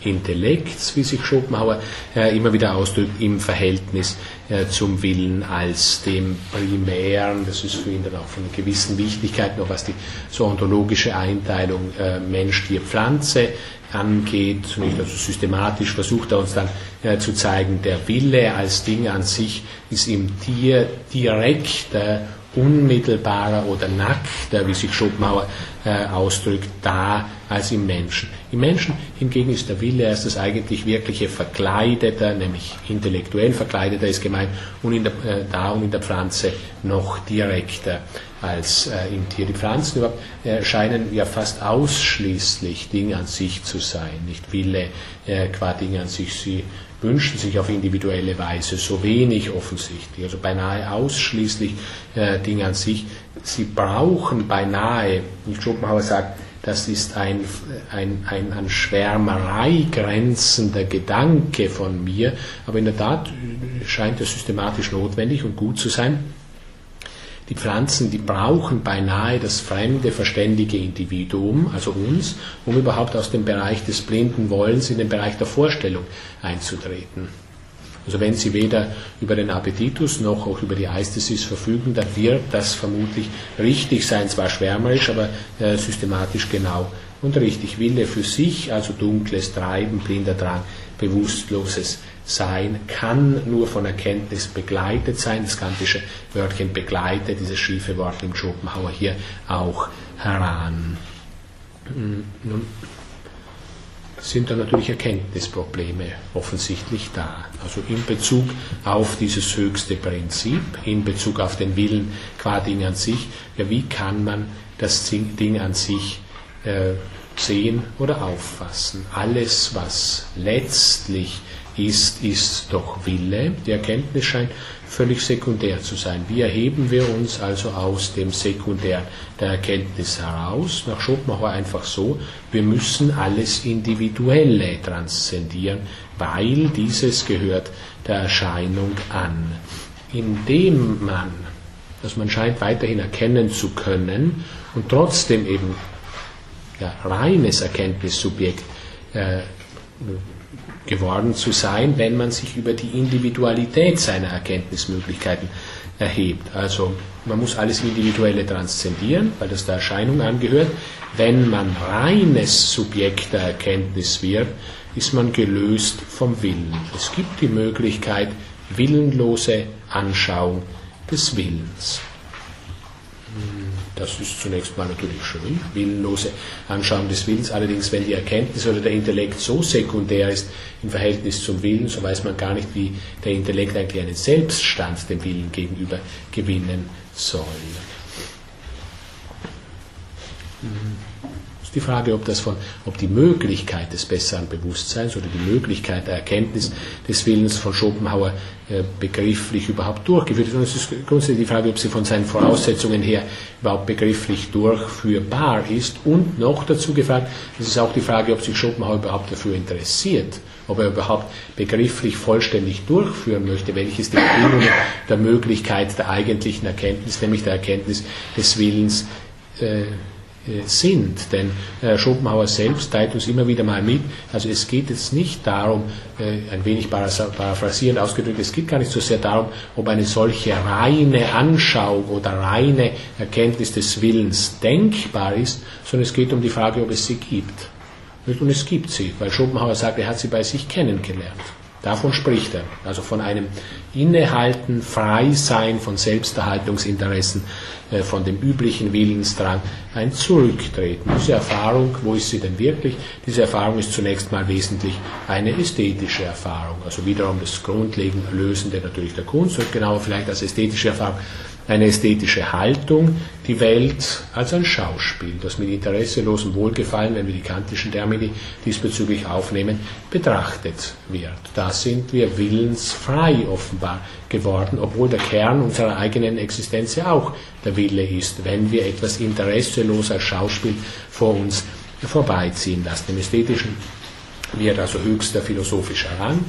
Intellekts, wie sich Schopenhauer äh, immer wieder ausdrückt, im Verhältnis äh, zum Willen als dem Primären. Das ist für ihn dann auch von einer gewissen Wichtigkeit, noch was die so ontologische Einteilung äh, Mensch, Tier, Pflanze angeht. Nicht? Also systematisch versucht er uns dann äh, zu zeigen, der Wille als Ding an sich ist im Tier direkter unmittelbarer oder nackter, wie sich Schopenhauer äh, ausdrückt, da als im Menschen. Im Menschen hingegen ist der Wille erst das eigentlich wirkliche Verkleideter, nämlich intellektuell Verkleideter ist gemeint, und in der, äh, da und in der Pflanze noch direkter als äh, im Tier. Die Pflanzen überhaupt äh, scheinen ja fast ausschließlich Ding an sich zu sein, nicht Wille äh, qua Ding an sich. Sie wünschen sich auf individuelle Weise so wenig offensichtlich, also beinahe ausschließlich äh, Dinge an sich. Sie brauchen beinahe, wie Schopenhauer sagt, das ist ein, ein, ein an Schwärmerei grenzender Gedanke von mir, aber in der Tat scheint es systematisch notwendig und gut zu sein, die Pflanzen, die brauchen beinahe das fremde, verständige Individuum, also uns, um überhaupt aus dem Bereich des blinden Wollens in den Bereich der Vorstellung einzutreten. Also wenn sie weder über den Appetitus noch auch über die Eistesis verfügen, dann wird das vermutlich richtig sein, zwar schwärmerisch, aber äh, systematisch genau und richtig. Wille für sich, also dunkles Treiben, blinder Drang, bewusstloses sein kann nur von Erkenntnis begleitet sein. Das kantische Wörtchen begleitet, dieses schiefe Wort im Schopenhauer hier auch heran. Hm, nun sind da natürlich Erkenntnisprobleme offensichtlich da. Also in Bezug auf dieses höchste Prinzip, in Bezug auf den Willen qua Ding an sich, ja, wie kann man das Ding an sich äh, sehen oder auffassen? Alles, was letztlich ist, ist doch Wille. Die Erkenntnis scheint völlig sekundär zu sein. Wie erheben wir uns also aus dem Sekundär der Erkenntnis heraus? Nach Schopenhauer einfach so, wir müssen alles Individuelle transzendieren, weil dieses gehört der Erscheinung an. Indem man, dass man scheint weiterhin erkennen zu können und trotzdem eben ja, reines Erkenntnissubjekt äh, geworden zu sein, wenn man sich über die Individualität seiner Erkenntnismöglichkeiten erhebt. Also man muss alles Individuelle transzendieren, weil das der Erscheinung angehört. Wenn man reines Subjekt der Erkenntnis wird, ist man gelöst vom Willen. Es gibt die Möglichkeit willenlose Anschauung des Willens. Das ist zunächst mal natürlich schön, willenlose Anschauung des Willens. Allerdings, wenn die Erkenntnis oder der Intellekt so sekundär ist im Verhältnis zum Willen, so weiß man gar nicht, wie der Intellekt eigentlich einen Selbststand dem Willen gegenüber gewinnen soll. Mhm die Frage, ob, das von, ob die Möglichkeit des besseren Bewusstseins oder die Möglichkeit der Erkenntnis des Willens von Schopenhauer äh, begrifflich überhaupt durchgeführt ist. Und es ist grundsätzlich die Frage, ob sie von seinen Voraussetzungen her überhaupt begrifflich durchführbar ist. Und noch dazu gefragt, es ist auch die Frage, ob sich Schopenhauer überhaupt dafür interessiert ob er überhaupt begrifflich vollständig durchführen möchte, welches die Bedingungen der Möglichkeit der eigentlichen Erkenntnis, nämlich der Erkenntnis des Willens, äh, sind. Denn äh, Schopenhauer selbst teilt uns immer wieder mal mit, also es geht jetzt nicht darum, äh, ein wenig paraphrasierend ausgedrückt, es geht gar nicht so sehr darum, ob eine solche reine Anschauung oder reine Erkenntnis des Willens denkbar ist, sondern es geht um die Frage, ob es sie gibt. Und es gibt sie, weil Schopenhauer sagt, er hat sie bei sich kennengelernt. Davon spricht er, also von einem Innehalten, Freisein von Selbsterhaltungsinteressen, äh, von dem üblichen Willensdrang, ein Zurücktreten. Diese Erfahrung, wo ist sie denn wirklich? Diese Erfahrung ist zunächst mal wesentlich eine ästhetische Erfahrung, also wiederum das grundlegend Lösende natürlich der Kunst und genauer vielleicht als ästhetische Erfahrung eine ästhetische Haltung, die Welt als ein Schauspiel, das mit interesselosem Wohlgefallen, wenn wir die kantischen Termini diesbezüglich aufnehmen, betrachtet wird. Da sind wir willensfrei offenbar geworden, obwohl der Kern unserer eigenen Existenz ja auch der Wille ist, wenn wir etwas interesselos als Schauspiel vor uns vorbeiziehen lassen. Im Ästhetischen wird also höchster philosophischer Rang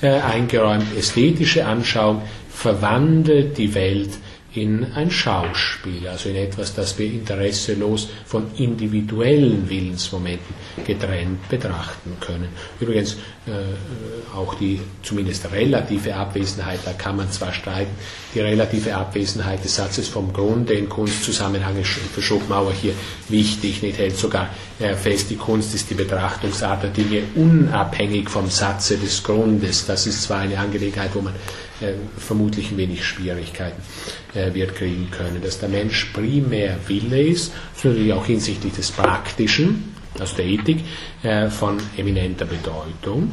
äh, eingeräumt. Ästhetische Anschauung verwandelt die Welt in ein Schauspiel, also in etwas, das wir interesselos von individuellen Willensmomenten getrennt betrachten können. Übrigens äh, auch die zumindest relative Abwesenheit, da kann man zwar streiten, die relative Abwesenheit des Satzes vom Grunde in Kunstzusammenhang ist für Schopenhauer hier wichtig, nicht hält sogar äh, fest, die Kunst ist die Betrachtungsart der Dinge unabhängig vom Satze des Grundes. Das ist zwar eine Angelegenheit, wo man vermutlich ein wenig Schwierigkeiten äh, wird kriegen können. Dass der Mensch primär Wille ist, ist natürlich auch hinsichtlich des Praktischen, also der Ethik, äh, von eminenter Bedeutung.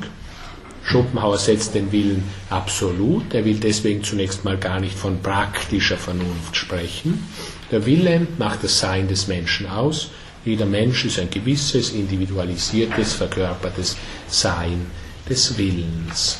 Schopenhauer setzt den Willen absolut. Er will deswegen zunächst mal gar nicht von praktischer Vernunft sprechen. Der Wille macht das Sein des Menschen aus. Jeder Mensch ist ein gewisses, individualisiertes, verkörpertes Sein des Willens.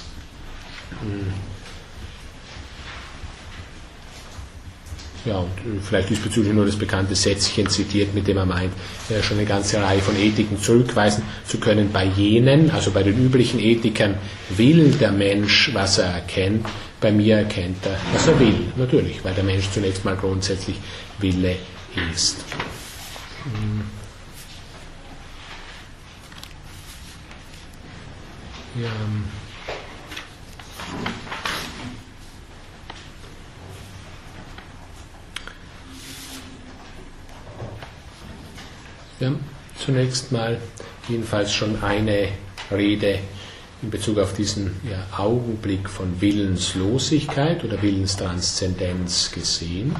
Ja, und äh, vielleicht diesbezüglich nur das bekannte Sätzchen zitiert, mit dem er meint, äh, schon eine ganze Reihe von Ethiken zurückweisen zu können. Bei jenen, also bei den üblichen Ethikern, will der Mensch, was er erkennt. Bei mir erkennt er, was er will. Natürlich, weil der Mensch zunächst mal grundsätzlich Wille ist. Hm. Ja. Wir haben zunächst mal jedenfalls schon eine Rede in Bezug auf diesen ja, Augenblick von Willenslosigkeit oder Willenstranszendenz gesehen,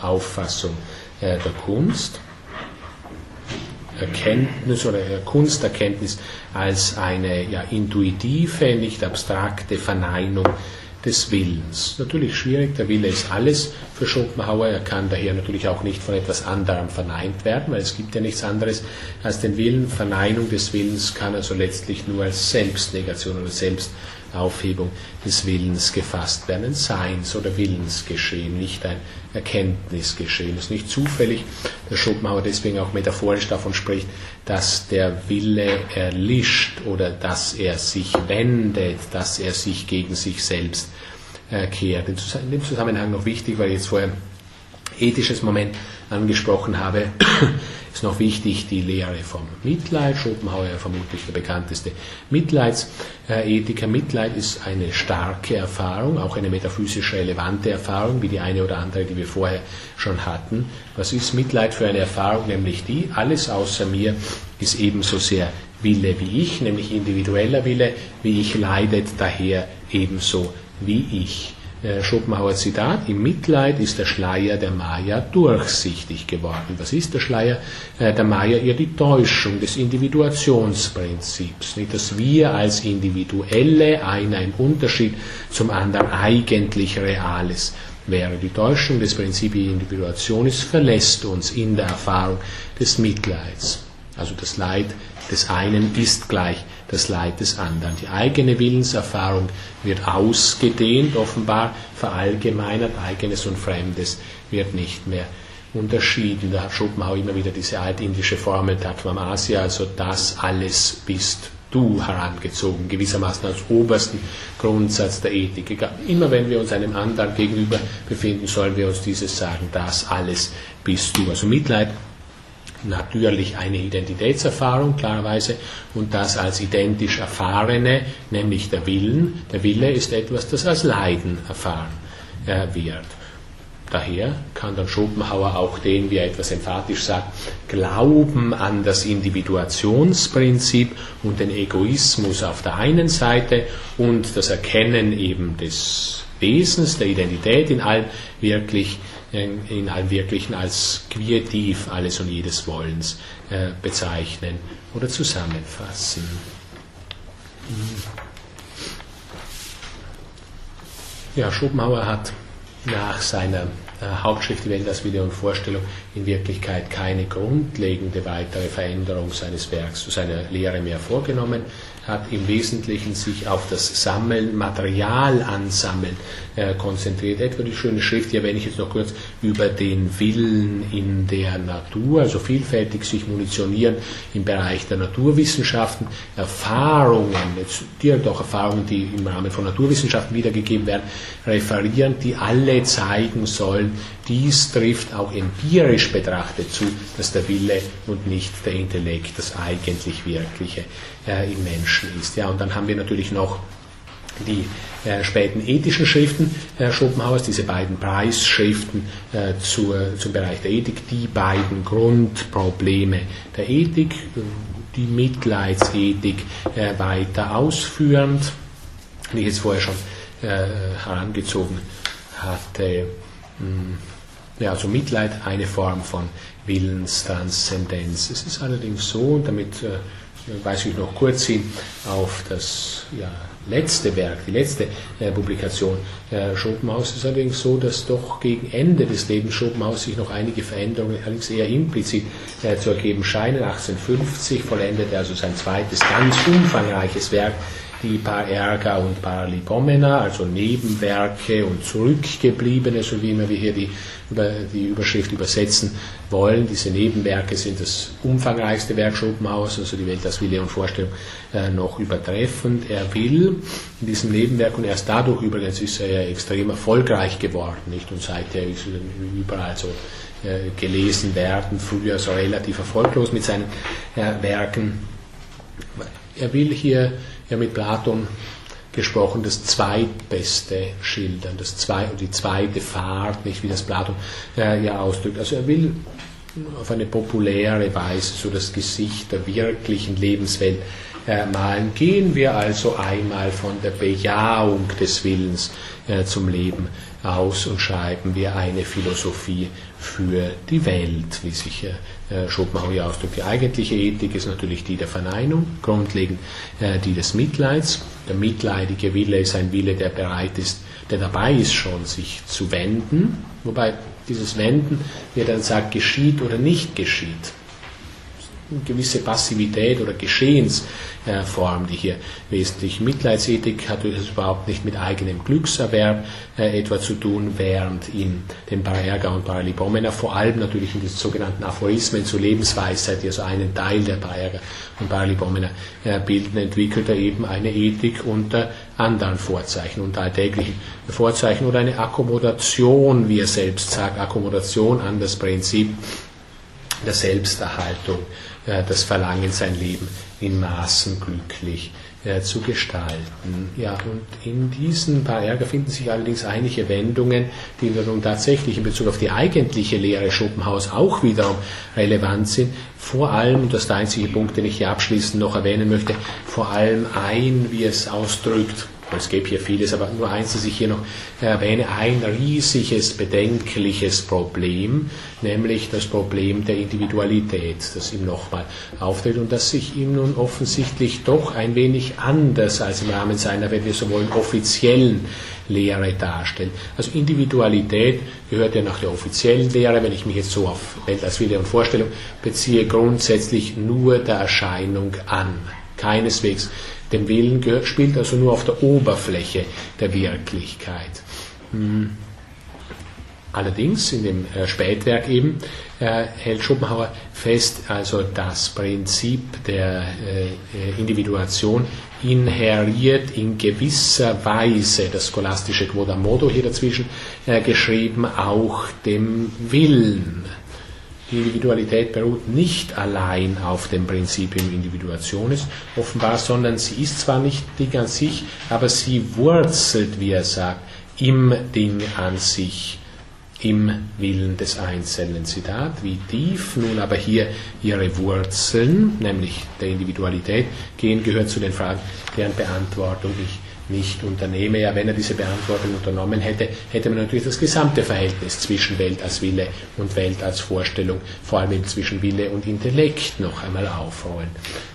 Auffassung äh, der Kunst, Erkenntnis oder Kunsterkenntnis als eine ja, intuitive, nicht abstrakte Verneinung des Willens. Natürlich schwierig, der Wille ist alles für Schopenhauer, er kann daher natürlich auch nicht von etwas anderem verneint werden, weil es gibt ja nichts anderes als den Willen. Verneinung des Willens kann also letztlich nur als Selbstnegation oder Selbstaufhebung des Willens gefasst werden. Ein Seins- oder Willensgeschehen, nicht ein Erkenntnisgeschehen. Es ist nicht zufällig, dass Schopenhauer deswegen auch metaphorisch davon spricht, dass der Wille erlischt oder dass er sich wendet, dass er sich gegen sich selbst kehrt. In dem Zusammenhang noch wichtig, weil ich jetzt vorher ethisches Moment angesprochen habe, <coughs> ist noch wichtig die Lehre vom Mitleid. Schopenhauer vermutlich der bekannteste Mitleidsethiker. Mitleid ist eine starke Erfahrung, auch eine metaphysisch relevante Erfahrung, wie die eine oder andere, die wir vorher schon hatten. Was ist Mitleid für eine Erfahrung? Nämlich die, alles außer mir ist ebenso sehr Wille wie ich, nämlich individueller Wille, wie ich leidet daher ebenso wie ich. Äh, Schopenhauer Zitat, im Mitleid ist der Schleier der Maya durchsichtig geworden. Was ist der Schleier äh, der Maya? Ja, die Täuschung des Individuationsprinzips. Nicht, dass wir als Individuelle einer im Unterschied zum anderen eigentlich Reales wäre. Die Täuschung des Prinzipi Individuationis verlässt uns in der Erfahrung des Mitleids. Also das Leid des einen ist gleich das Leid des anderen. Die eigene Willenserfahrung wird ausgedehnt, offenbar verallgemeinert, eigenes und Fremdes wird nicht mehr unterschieden. Da hat Schopenhauer immer wieder diese altindische Formel Tattvamasi, also das alles bist Du herangezogen, gewissermaßen als obersten Grundsatz der Ethik. Immer wenn wir uns einem anderen gegenüber befinden, sollen wir uns dieses sagen, das alles bist du. Also Mitleid natürlich eine Identitätserfahrung, klarerweise, und das als identisch erfahrene, nämlich der Willen. Der Wille ist etwas, das als Leiden erfahren äh, wird. Daher kann dann Schopenhauer auch den, wie er etwas emphatisch sagt, Glauben an das Individuationsprinzip und den Egoismus auf der einen Seite und das Erkennen eben des Wesens, der Identität in allem wirklich in allem Wirklichen als Quietiv alles und jedes Wollens äh, bezeichnen oder zusammenfassen. Ja, Schopenhauer hat nach seiner äh, Hauptschrift Die Welt als Wille und Vorstellung in Wirklichkeit keine grundlegende weitere Veränderung seines Werks, seiner Lehre mehr vorgenommen hat im Wesentlichen sich auf das Sammeln, Material ansammeln äh, konzentriert. Etwa die schöne Schrift, ja, wenn ich jetzt noch kurz über den Willen in der Natur, also vielfältig sich munitionieren im Bereich der Naturwissenschaften, Erfahrungen, jetzt direkt auch Erfahrungen, die im Rahmen von Naturwissenschaften wiedergegeben werden, referieren, die alle zeigen sollen, dies trifft auch empirisch betrachtet zu, dass der Wille und nicht der Intellekt das eigentlich Wirkliche äh, im Menschen ist. Ja, und dann haben wir natürlich noch die äh, späten ethischen Schriften äh, Schopenhauers, diese beiden Preisschriften äh, zur, zum Bereich der Ethik, die beiden Grundprobleme der Ethik, die Mitleidsethik äh, weiter ausführend, wie ich jetzt vorher schon äh, herangezogen hatte. Mh, hm, ja, also Mitleid eine Form von Willenstranszendenz. Es ist allerdings so, und damit weise ich noch kurz hin auf das ja, letzte Werk, die letzte äh, Publikation äh, Schopenhaus, ist allerdings so, dass doch gegen Ende des Lebens Schopenhaus sich noch einige Veränderungen, allerdings eher implizit, äh, zu ergeben scheinen. 1850 vollendet er also sein zweites ganz umfangreiches Werk, die Paerga und Paralipomena, also Nebenwerke und Zurückgebliebene, so wie wir hier die, die Überschrift übersetzen wollen. Diese Nebenwerke sind das umfangreichste Werk Schopenhauers, also die Welt als Wille und Vorstellung, äh, noch übertreffend. Er will in diesem Nebenwerk, und erst dadurch übrigens ist er ja extrem erfolgreich geworden, nicht? und seither ist er überall so äh, gelesen werden, früher so relativ erfolglos mit seinen äh, Werken. Er will hier ja mit Platon gesprochen, das Zweitbeste schildern, das zwei, die zweite Fahrt, nicht wie das Platon äh, ja ausdrückt. Also er will auf eine populäre Weise so das Gesicht der wirklichen Lebenswelt äh, malen. Gehen wir also einmal von der Bejahung des Willens äh, zum Leben aus und schreiben wir eine Philosophie für die Welt, wie sich äh, Schopenhauer hier ausdrückt. Die eigentliche Ethik ist natürlich die der Verneinung, grundlegend äh, die des Mitleids. Der mitleidige Wille ist ein Wille, der bereit ist, der dabei ist schon, sich zu wenden, wobei dieses Wenden, wie er dann sagt, geschieht oder nicht geschieht. Eine gewisse Passivität oder Geschehensform, die hier wesentlich Mitleidsethik hat es überhaupt nicht mit eigenem Glückserwerb äh, etwa zu tun, während in den Parerga und Paralipomena vor allem natürlich in diesen sogenannten Aphorismen zur Lebensweisheit, die also einen Teil der Parerga und Paralipomena äh, bilden, entwickelt er eben eine Ethik unter anderen Vorzeichen, unter alltäglichen Vorzeichen oder eine Akkommodation, wie er selbst sagt, Akkommodation an das Prinzip der Selbsterhaltung äh, das Verlangen, sein Leben in Maßen glücklich äh, zu gestalten. Ja, und in diesen paar Ärger finden sich allerdings einige Wendungen, die nun tatsächlich in Bezug auf die eigentliche Lehre Schopenhaus auch wiederum relevant sind. Vor allem, und das ist der einzige Punkt, den ich hier abschließend noch erwähnen möchte, vor allem ein, wie es ausdrückt, es gäbe hier vieles, aber nur eins, das ich hier noch erwähne, ein riesiges, bedenkliches Problem, nämlich das Problem der Individualität, das ihm nochmal auftritt und das sich ihm nun offensichtlich doch ein wenig anders als im Rahmen seiner, wenn wir so wollen, offiziellen Lehre darstellt. Also Individualität gehört ja nach der offiziellen Lehre, wenn ich mich jetzt so auf Welt als Wille und Vorstellung beziehe, grundsätzlich nur der Erscheinung an. Keineswegs dem Willen spielt also nur auf der Oberfläche der Wirklichkeit. Hm. Allerdings, in dem äh, Spätwerk eben, äh, hält Schopenhauer fest, also das Prinzip der äh, Individuation inheriert in gewisser Weise, das scholastische Quodamodo hier dazwischen geschrieben, auch dem Willen. Die Individualität beruht nicht allein auf dem Prinzipium Individuationis, offenbar, sondern sie ist zwar nicht Ding an sich, aber sie wurzelt, wie er sagt, im Ding an sich im Willen des Einzelnen. Zitat, wie tief nun aber hier ihre Wurzeln, nämlich der Individualität, gehen, gehört zu den Fragen, deren Beantwortung ich nicht unternehme. Ja, wenn er diese Beantwortung unternommen hätte, hätte man natürlich das gesamte Verhältnis zwischen Welt als Wille und Welt als Vorstellung, vor allem zwischen Wille und Intellekt, noch einmal aufrollen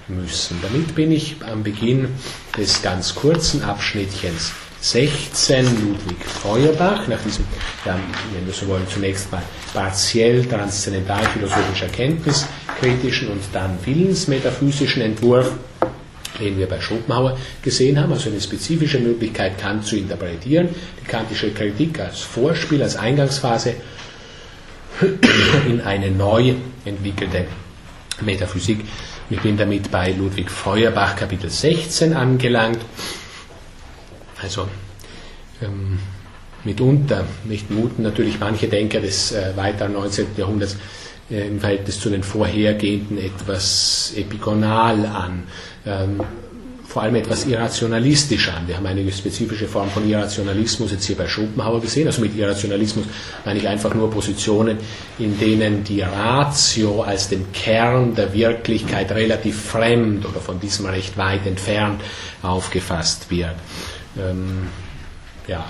müssen. Damit bin ich am Beginn des ganz kurzen Abschnittchens 16 Ludwig Feuerbach, nach diesem, wenn wir so wollen, zunächst mal partiell transzendental-philosophischer Kenntniskritischen und dann willensmetaphysischen Entwurf, den wir bei Schopenhauer gesehen haben, also eine spezifische Möglichkeit, Kant zu interpretieren, die kantische Kritik als Vorspiel, als Eingangsphase <coughs> in eine neu entwickelte Metaphysik. Ich bin damit bei Ludwig Feuerbach Kapitel 16 angelangt. Also ähm, mitunter, nicht muten natürlich manche Denker des äh, weiteren 19. Jahrhunderts äh, im Verhältnis zu den vorhergehenden etwas epigonal an. Ähm, vor allem etwas irrationalistisch an. Wir haben eine spezifische Form von Irrationalismus jetzt hier bei Schopenhauer gesehen. Also mit Irrationalismus meine ich einfach nur Positionen, in denen die Ratio als dem Kern der Wirklichkeit relativ fremd oder von diesem recht weit entfernt aufgefasst wird. Ähm, ja,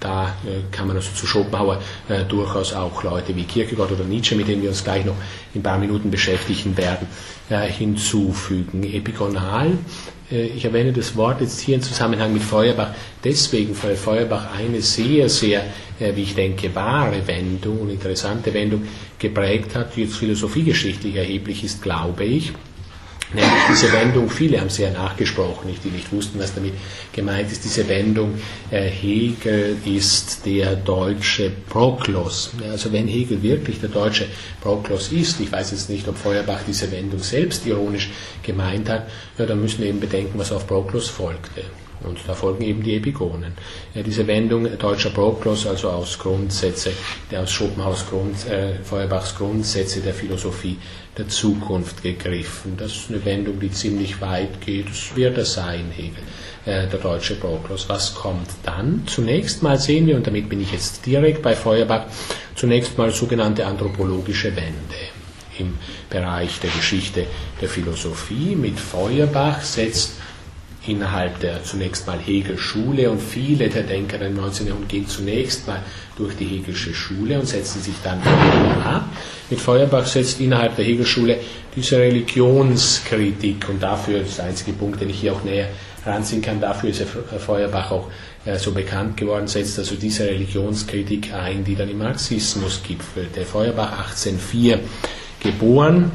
da äh, kann man also zu Schopenhauer äh, durchaus auch Leute wie Kierkegaard oder Nietzsche, mit denen wir uns gleich noch in ein paar Minuten beschäftigen werden, äh, hinzufügen. Epigonal, ich erwähne das Wort jetzt hier im Zusammenhang mit Feuerbach deswegen, weil Feuerbach eine sehr, sehr, wie ich denke, wahre Wendung und interessante Wendung geprägt hat, die jetzt philosophiegeschichtlich erheblich ist, glaube ich Nämlich diese Wendung, viele haben sehr nachgesprochen, die nicht wussten, was damit gemeint ist. Diese Wendung, äh, Hegel ist der deutsche Proklos. Also wenn Hegel wirklich der deutsche Proklos ist, ich weiß jetzt nicht, ob Feuerbach diese Wendung selbst ironisch gemeint hat, ja, dann müssen wir eben bedenken, was auf Proklos folgte. Und da folgen eben die Epigonen. Ja, diese Wendung deutscher Proklos, also aus Grundsätze, der aus Schopenhaus Grund, äh, Feuerbachs Grundsätze der Philosophie der Zukunft gegriffen. Das ist eine Wendung, die ziemlich weit geht. Das wird er sein, Hegel, äh, der deutsche Proklos. Was kommt dann? Zunächst mal sehen wir, und damit bin ich jetzt direkt bei Feuerbach, zunächst mal sogenannte anthropologische Wende im Bereich der Geschichte der Philosophie. Mit Feuerbach setzt innerhalb der zunächst mal Hegel-Schule und viele der Denker im 19. Jahrhundert gehen zunächst mal durch die Hegelsche Schule und setzen sich dann ab. Mit Feuerbach setzt innerhalb der Hegel-Schule diese Religionskritik und dafür, ist der einzige Punkt, den ich hier auch näher ranziehen kann, dafür ist Feuerbach auch äh, so bekannt geworden, setzt also diese Religionskritik ein, die dann im Marxismus gipfelte. Feuerbach 1804 geboren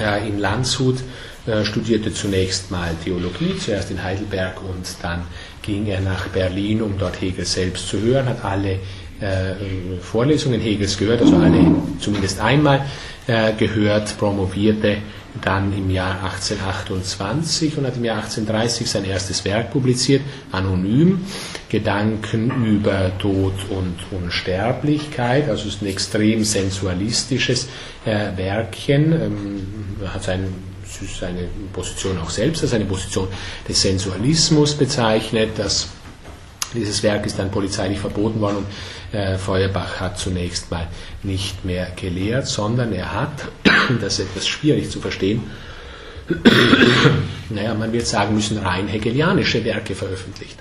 äh, in Landshut äh, studierte zunächst mal Theologie, zuerst in Heidelberg und dann ging er nach Berlin, um dort Hegel selbst zu hören, hat alle äh, Vorlesungen Hegels gehört, also alle zumindest einmal äh, gehört, promovierte dann im Jahr 1828 und hat im Jahr 1830 sein erstes Werk publiziert, anonym, Gedanken über Tod und Unsterblichkeit, also es ist ein extrem sensualistisches äh, Werkchen, ähm, hat sein seine Position auch selbst als eine Position des Sensualismus bezeichnet. Das, dieses Werk ist dann polizeilich verboten worden und äh, Feuerbach hat zunächst mal nicht mehr gelehrt, sondern er hat, <clears throat> das ist etwas schwierig zu verstehen, <clears throat> naja, man wird sagen müssen, rein hegelianische Werke veröffentlicht.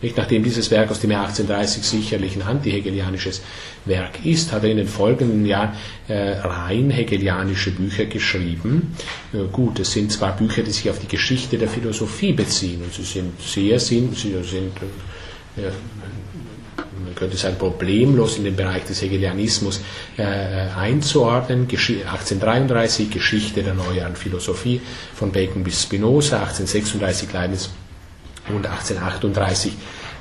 Nicht nachdem dieses Werk aus dem Jahr 1830 sicherlich ein antihegelianisches Werk ist, hat er in den folgenden Jahren äh, rein hegelianische Bücher geschrieben. Äh, gut, es sind zwar Bücher, die sich auf die Geschichte der Philosophie beziehen und sie sind sehr sinn, sie sind äh, man könnte sagen, problemlos in den Bereich des Hegelianismus äh, einzuordnen. Gesch 1833 Geschichte der neueren Philosophie von Bacon bis Spinoza, 1836 Leibniz und 1838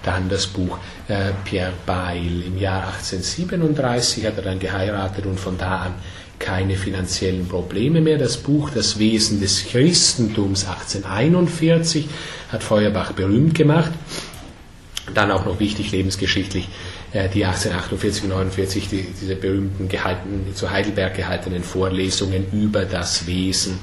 dann das Buch äh, Pierre Bail. Im Jahr 1837 hat er dann geheiratet und von da an keine finanziellen Probleme mehr. Das Buch Das Wesen des Christentums 1841 hat Feuerbach berühmt gemacht. Dann auch noch wichtig lebensgeschichtlich äh, die 1848, 49 die, diese berühmten gehalten, zu Heidelberg gehaltenen Vorlesungen über das Wesen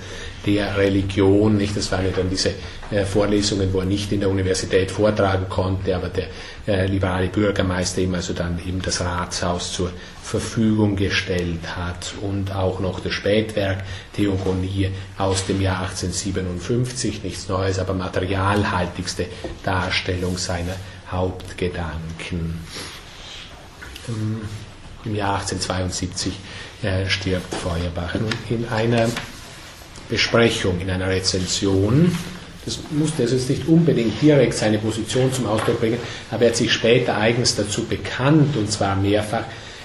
der Religion. Nicht? Das waren ja dann diese äh, Vorlesungen, wo er nicht in der Universität vortragen konnte, aber der äh, liberale Bürgermeister ihm also dann eben das Ratshaus zur Verfügung gestellt hat und auch noch das Spätwerk Theogonie aus dem Jahr 1857, nichts Neues, aber materialhaltigste Darstellung seiner Hauptgedanken. Ähm, Im Jahr 1872 äh, stirbt Feuerbach. In einer Besprechung, in einer Rezension, das musste also jetzt nicht unbedingt direkt seine Position zum Ausdruck bringen, aber er hat sich später eigens dazu bekannt, und zwar mehrfach.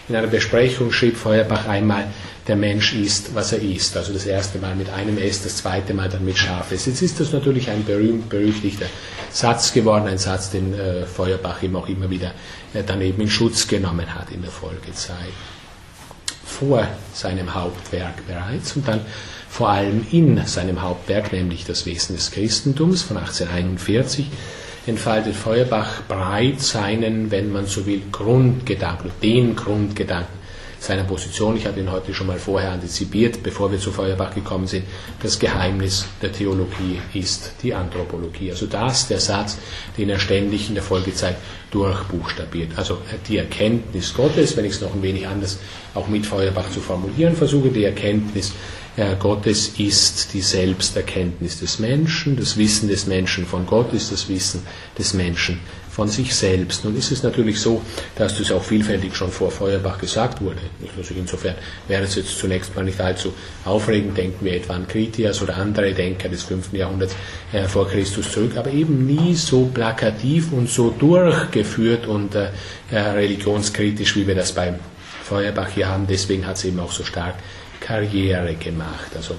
In einer Besprechung schrieb Feuerbach einmal, der Mensch ist, was er ist. Also das erste Mal mit einem S, das zweite Mal dann mit scharf S. Jetzt ist das natürlich ein berühmt berüchtigter Satz geworden, ein Satz, den äh, Feuerbach ihm auch immer wieder äh, daneben in Schutz genommen hat in der Folgezeit. Vor seinem Hauptwerk bereits und dann vor allem in seinem Hauptwerk, nämlich das Wesen des Christentums von 1841, entfaltet Feuerbach breit seinen, wenn man so will, Grundgedanken, den Grundgedanken seiner Position. Ich habe ihn heute schon mal vorher antizipiert, bevor wir zu Feuerbach gekommen sind. Das Geheimnis der Theologie ist die Anthropologie. Also das, der Satz, den er ständig in der Folgezeit durchbuchstabiert. Also die Erkenntnis Gottes, wenn ich es noch ein wenig anders auch mit Feuerbach zu formulieren versuche, die Erkenntnis Gottes ist die Selbsterkenntnis des Menschen, das Wissen des Menschen von Gott ist das Wissen des Menschen von sich selbst. Nun ist es natürlich so, dass das auch vielfältig schon vor Feuerbach gesagt wurde. Also insofern wäre es jetzt zunächst mal nicht allzu aufregend, denken wir etwa an Kritias oder andere Denker des 5. Jahrhunderts äh, vor Christus zurück, aber eben nie so plakativ und so durchgeführt und äh, äh religionskritisch, wie wir das beim Feuerbach hier haben. Deswegen hat es eben auch so stark Karriere gemacht. Also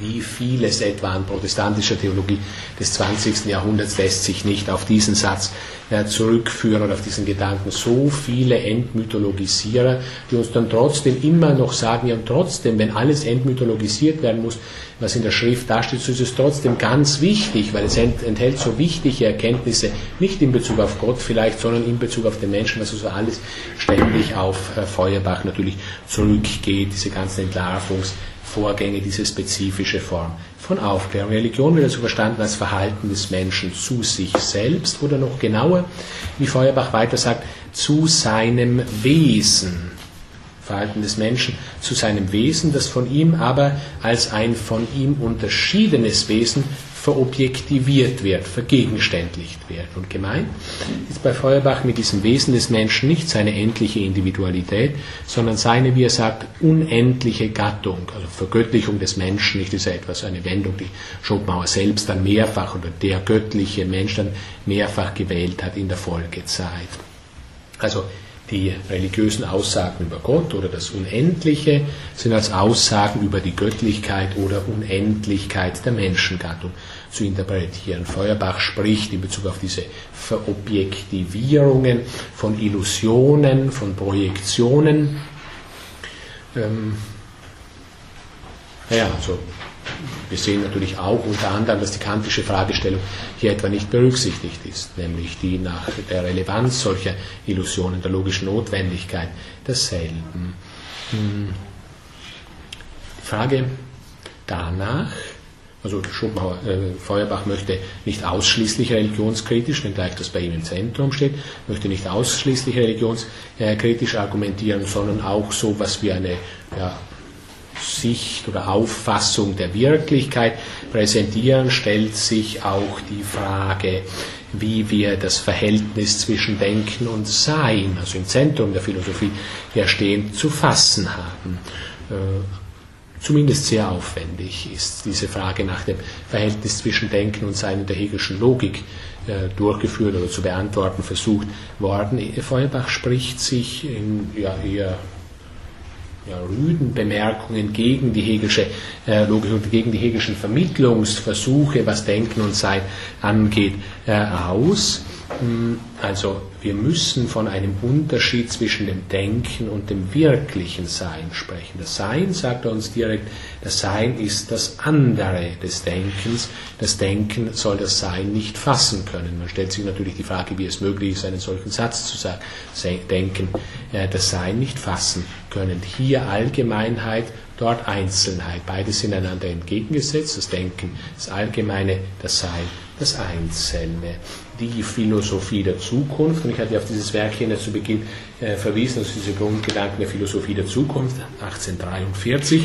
wie vieles etwa an protestantischer Theologie des 20. Jahrhunderts lässt sich nicht auf diesen Satz äh, zurückführen oder auf diesen Gedanken. So viele Entmythologisierer, die uns dann trotzdem immer noch sagen, ja und trotzdem, wenn alles entmythologisiert werden muss, was in der Schrift dasteht, so ist es trotzdem ganz wichtig, weil es enthält so wichtige Erkenntnisse, nicht in Bezug auf Gott vielleicht, sondern in Bezug auf den Menschen, was also alles ständig auf äh, Feuerbach natürlich zurückgeht, diese ganzen Entlarvungs- Vorgänge, diese spezifische Form von Aufklärung. Religion wird also verstanden als Verhalten des Menschen zu sich selbst oder noch genauer, wie Feuerbach weiter sagt, zu seinem Wesen. Verhalten des Menschen zu seinem Wesen, das von ihm aber als ein von ihm unterschiedenes Wesen verobjektiviert wird, vergegenständlicht wird. Und gemeint ist bei Feuerbach mit diesem Wesen des Menschen nicht seine endliche Individualität, sondern seine, wie er sagt, unendliche Gattung, also Vergöttlichung des Menschen, nicht ist ja etwas, eine Wendung, die Schopenhauer selbst dann mehrfach oder der göttliche Mensch dann mehrfach gewählt hat in der Folgezeit. Also die religiösen Aussagen über Gott oder das Unendliche sind als Aussagen über die Göttlichkeit oder Unendlichkeit der Menschengattung zu interpretieren. Feuerbach spricht in Bezug auf diese Verobjektivierungen von Illusionen, von Projektionen. Ähm, naja, also wir sehen natürlich auch unter anderem, dass die kantische Fragestellung hier etwa nicht berücksichtigt ist, nämlich die nach der Relevanz solcher Illusionen, der logischen Notwendigkeit derselben. Hm. Die Frage danach, also äh, Feuerbach möchte nicht ausschließlich religionskritisch, wenngleich das bei ihm im Zentrum steht, möchte nicht ausschließlich religionskritisch argumentieren, sondern auch so was wie eine ja, Sicht oder Auffassung der Wirklichkeit präsentieren, stellt sich auch die Frage, wie wir das Verhältnis zwischen Denken und Sein, also im Zentrum der Philosophie ja stehend, zu fassen haben. Äh, zumindest sehr aufwendig ist diese Frage nach dem Verhältnis zwischen Denken und Sein in der Hegelschen Logik äh, durchgeführt oder zu beantworten versucht worden. Feuerbach spricht sich in ja, eher ja, rüden Bemerkungen gegen die Hegelsche äh, Logik und gegen die Hegelschen Vermittlungsversuche, was Denken und Sein angeht, äh, aus. Hm, also wir müssen von einem Unterschied zwischen dem Denken und dem wirklichen Sein sprechen. Das Sein, sagt er uns direkt, das Sein ist das andere des Denkens. Das Denken soll das Sein nicht fassen können. Man stellt sich natürlich die Frage, wie es möglich ist, einen solchen Satz zu sagen, denken, äh, das Sein nicht fassen können. Hier Allgemeinheit, dort Einzelnheit. Beides sind einander entgegengesetzt. Das Denken, das Allgemeine, das Sein, das Einzelne die Philosophie der Zukunft. Und ich hatte auf dieses Werk hier zu Beginn äh, verwiesen, also diese Grundgedanken der Philosophie der Zukunft, 1843.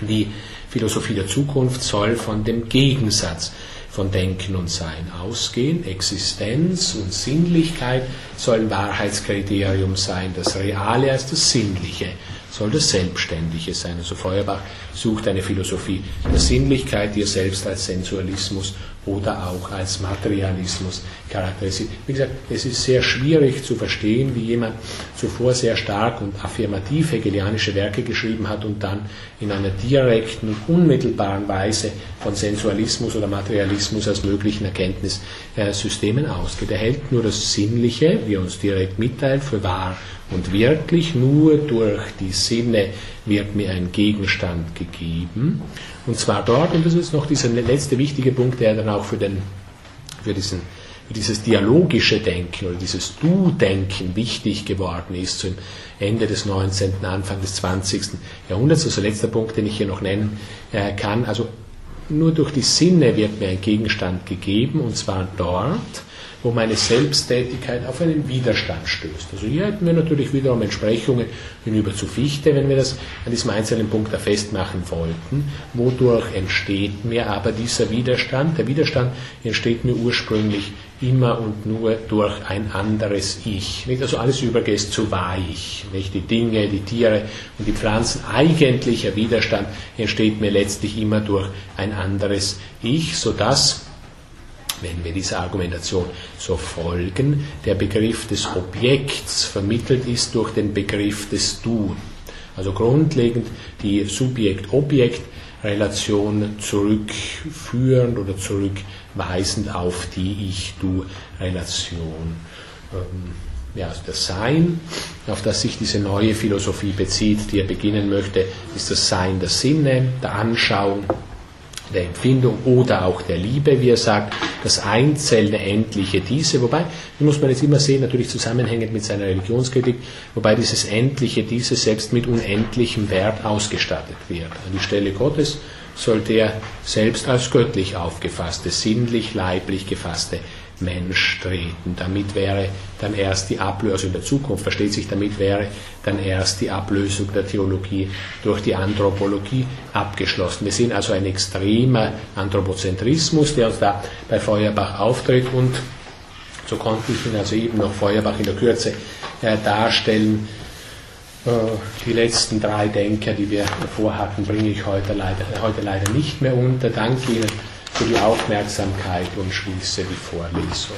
Die Philosophie der Zukunft soll von dem Gegensatz von Denken und Sein ausgehen. Existenz und Sinnlichkeit sollen Wahrheitskriterium sein, das Reale als das Sinnliche soll das Selbstständige sein. Also Feuerbach sucht eine Philosophie der Sinnlichkeit, die er selbst als Sensualismus oder auch als Materialismus charakterisiert. Wie gesagt, es ist sehr schwierig zu verstehen, wie jemand zuvor sehr stark und affirmativ hegelianische Werke geschrieben hat und dann in einer direkten und unmittelbaren Weise von Sensualismus oder Materialismus als möglichen Erkenntnissystemen ausgeht. Er hält nur das Sinnliche, wie er uns direkt mitteilt, für wahr und wirklich. Nur durch die Sinne wird mir ein Gegenstand gegeben. Und zwar dort, und das ist noch dieser letzte wichtige Punkt, der dann auch für, den, für, diesen, für dieses dialogische Denken oder dieses Du-Denken wichtig geworden ist, zum Ende des 19., Anfang des 20. Jahrhunderts. Also letzter Punkt, den ich hier noch nennen äh, kann. Also nur durch die Sinne wird mir ein Gegenstand gegeben, und zwar dort, wo meine Selbsttätigkeit auf einen Widerstand stößt. Also hier hätten wir natürlich wiederum Entsprechungen hinüber zu Fichte, wenn wir das an diesem einzelnen Punkt da festmachen wollten. Wodurch entsteht mir aber dieser Widerstand? Der Widerstand entsteht mir ursprünglich immer und nur durch ein anderes Ich. Also alles übergeht zu Weich. Nicht? Die Dinge, die Tiere und die Pflanzen. Eigentlicher Widerstand entsteht mir letztlich immer durch ein anderes Ich, sodass wenn wir dieser Argumentation so folgen, der Begriff des Objekts vermittelt ist durch den Begriff des Du. Also grundlegend die Subjekt-Objekt-Relation zurückführend oder zurückweisend auf die Ich-Du-Relation. Ähm, ja, also das Sein, auf das sich diese neue Philosophie bezieht, die er beginnen möchte, ist das Sein der Sinne, der Anschauung, der Empfindung oder auch der Liebe, wie er sagt, das einzelne Endliche diese, wobei, die muss man jetzt immer sehen, natürlich zusammenhängend mit seiner Religionskritik, wobei dieses Endliche diese selbst mit unendlichem Wert ausgestattet wird. An die Stelle Gottes soll der selbst als göttlich aufgefasste, sinnlich, leiblich gefasste Mensch treten. Damit wäre dann erst die Ablösung, also in der Zukunft versteht sich, damit wäre dann erst die Ablösung der Theologie durch die Anthropologie abgeschlossen. Wir sehen also ein extremer Anthropozentrismus, der uns da bei Feuerbach auftritt und so konnte ich ihn also eben noch Feuerbach in der Kürze äh, darstellen. Äh, die letzten drei Denker, die wir davor hatten, bringe ich heute leider, heute leider nicht mehr unter. Danke Ihnen für die Aufmerksamkeit und schließe die Vorlesung.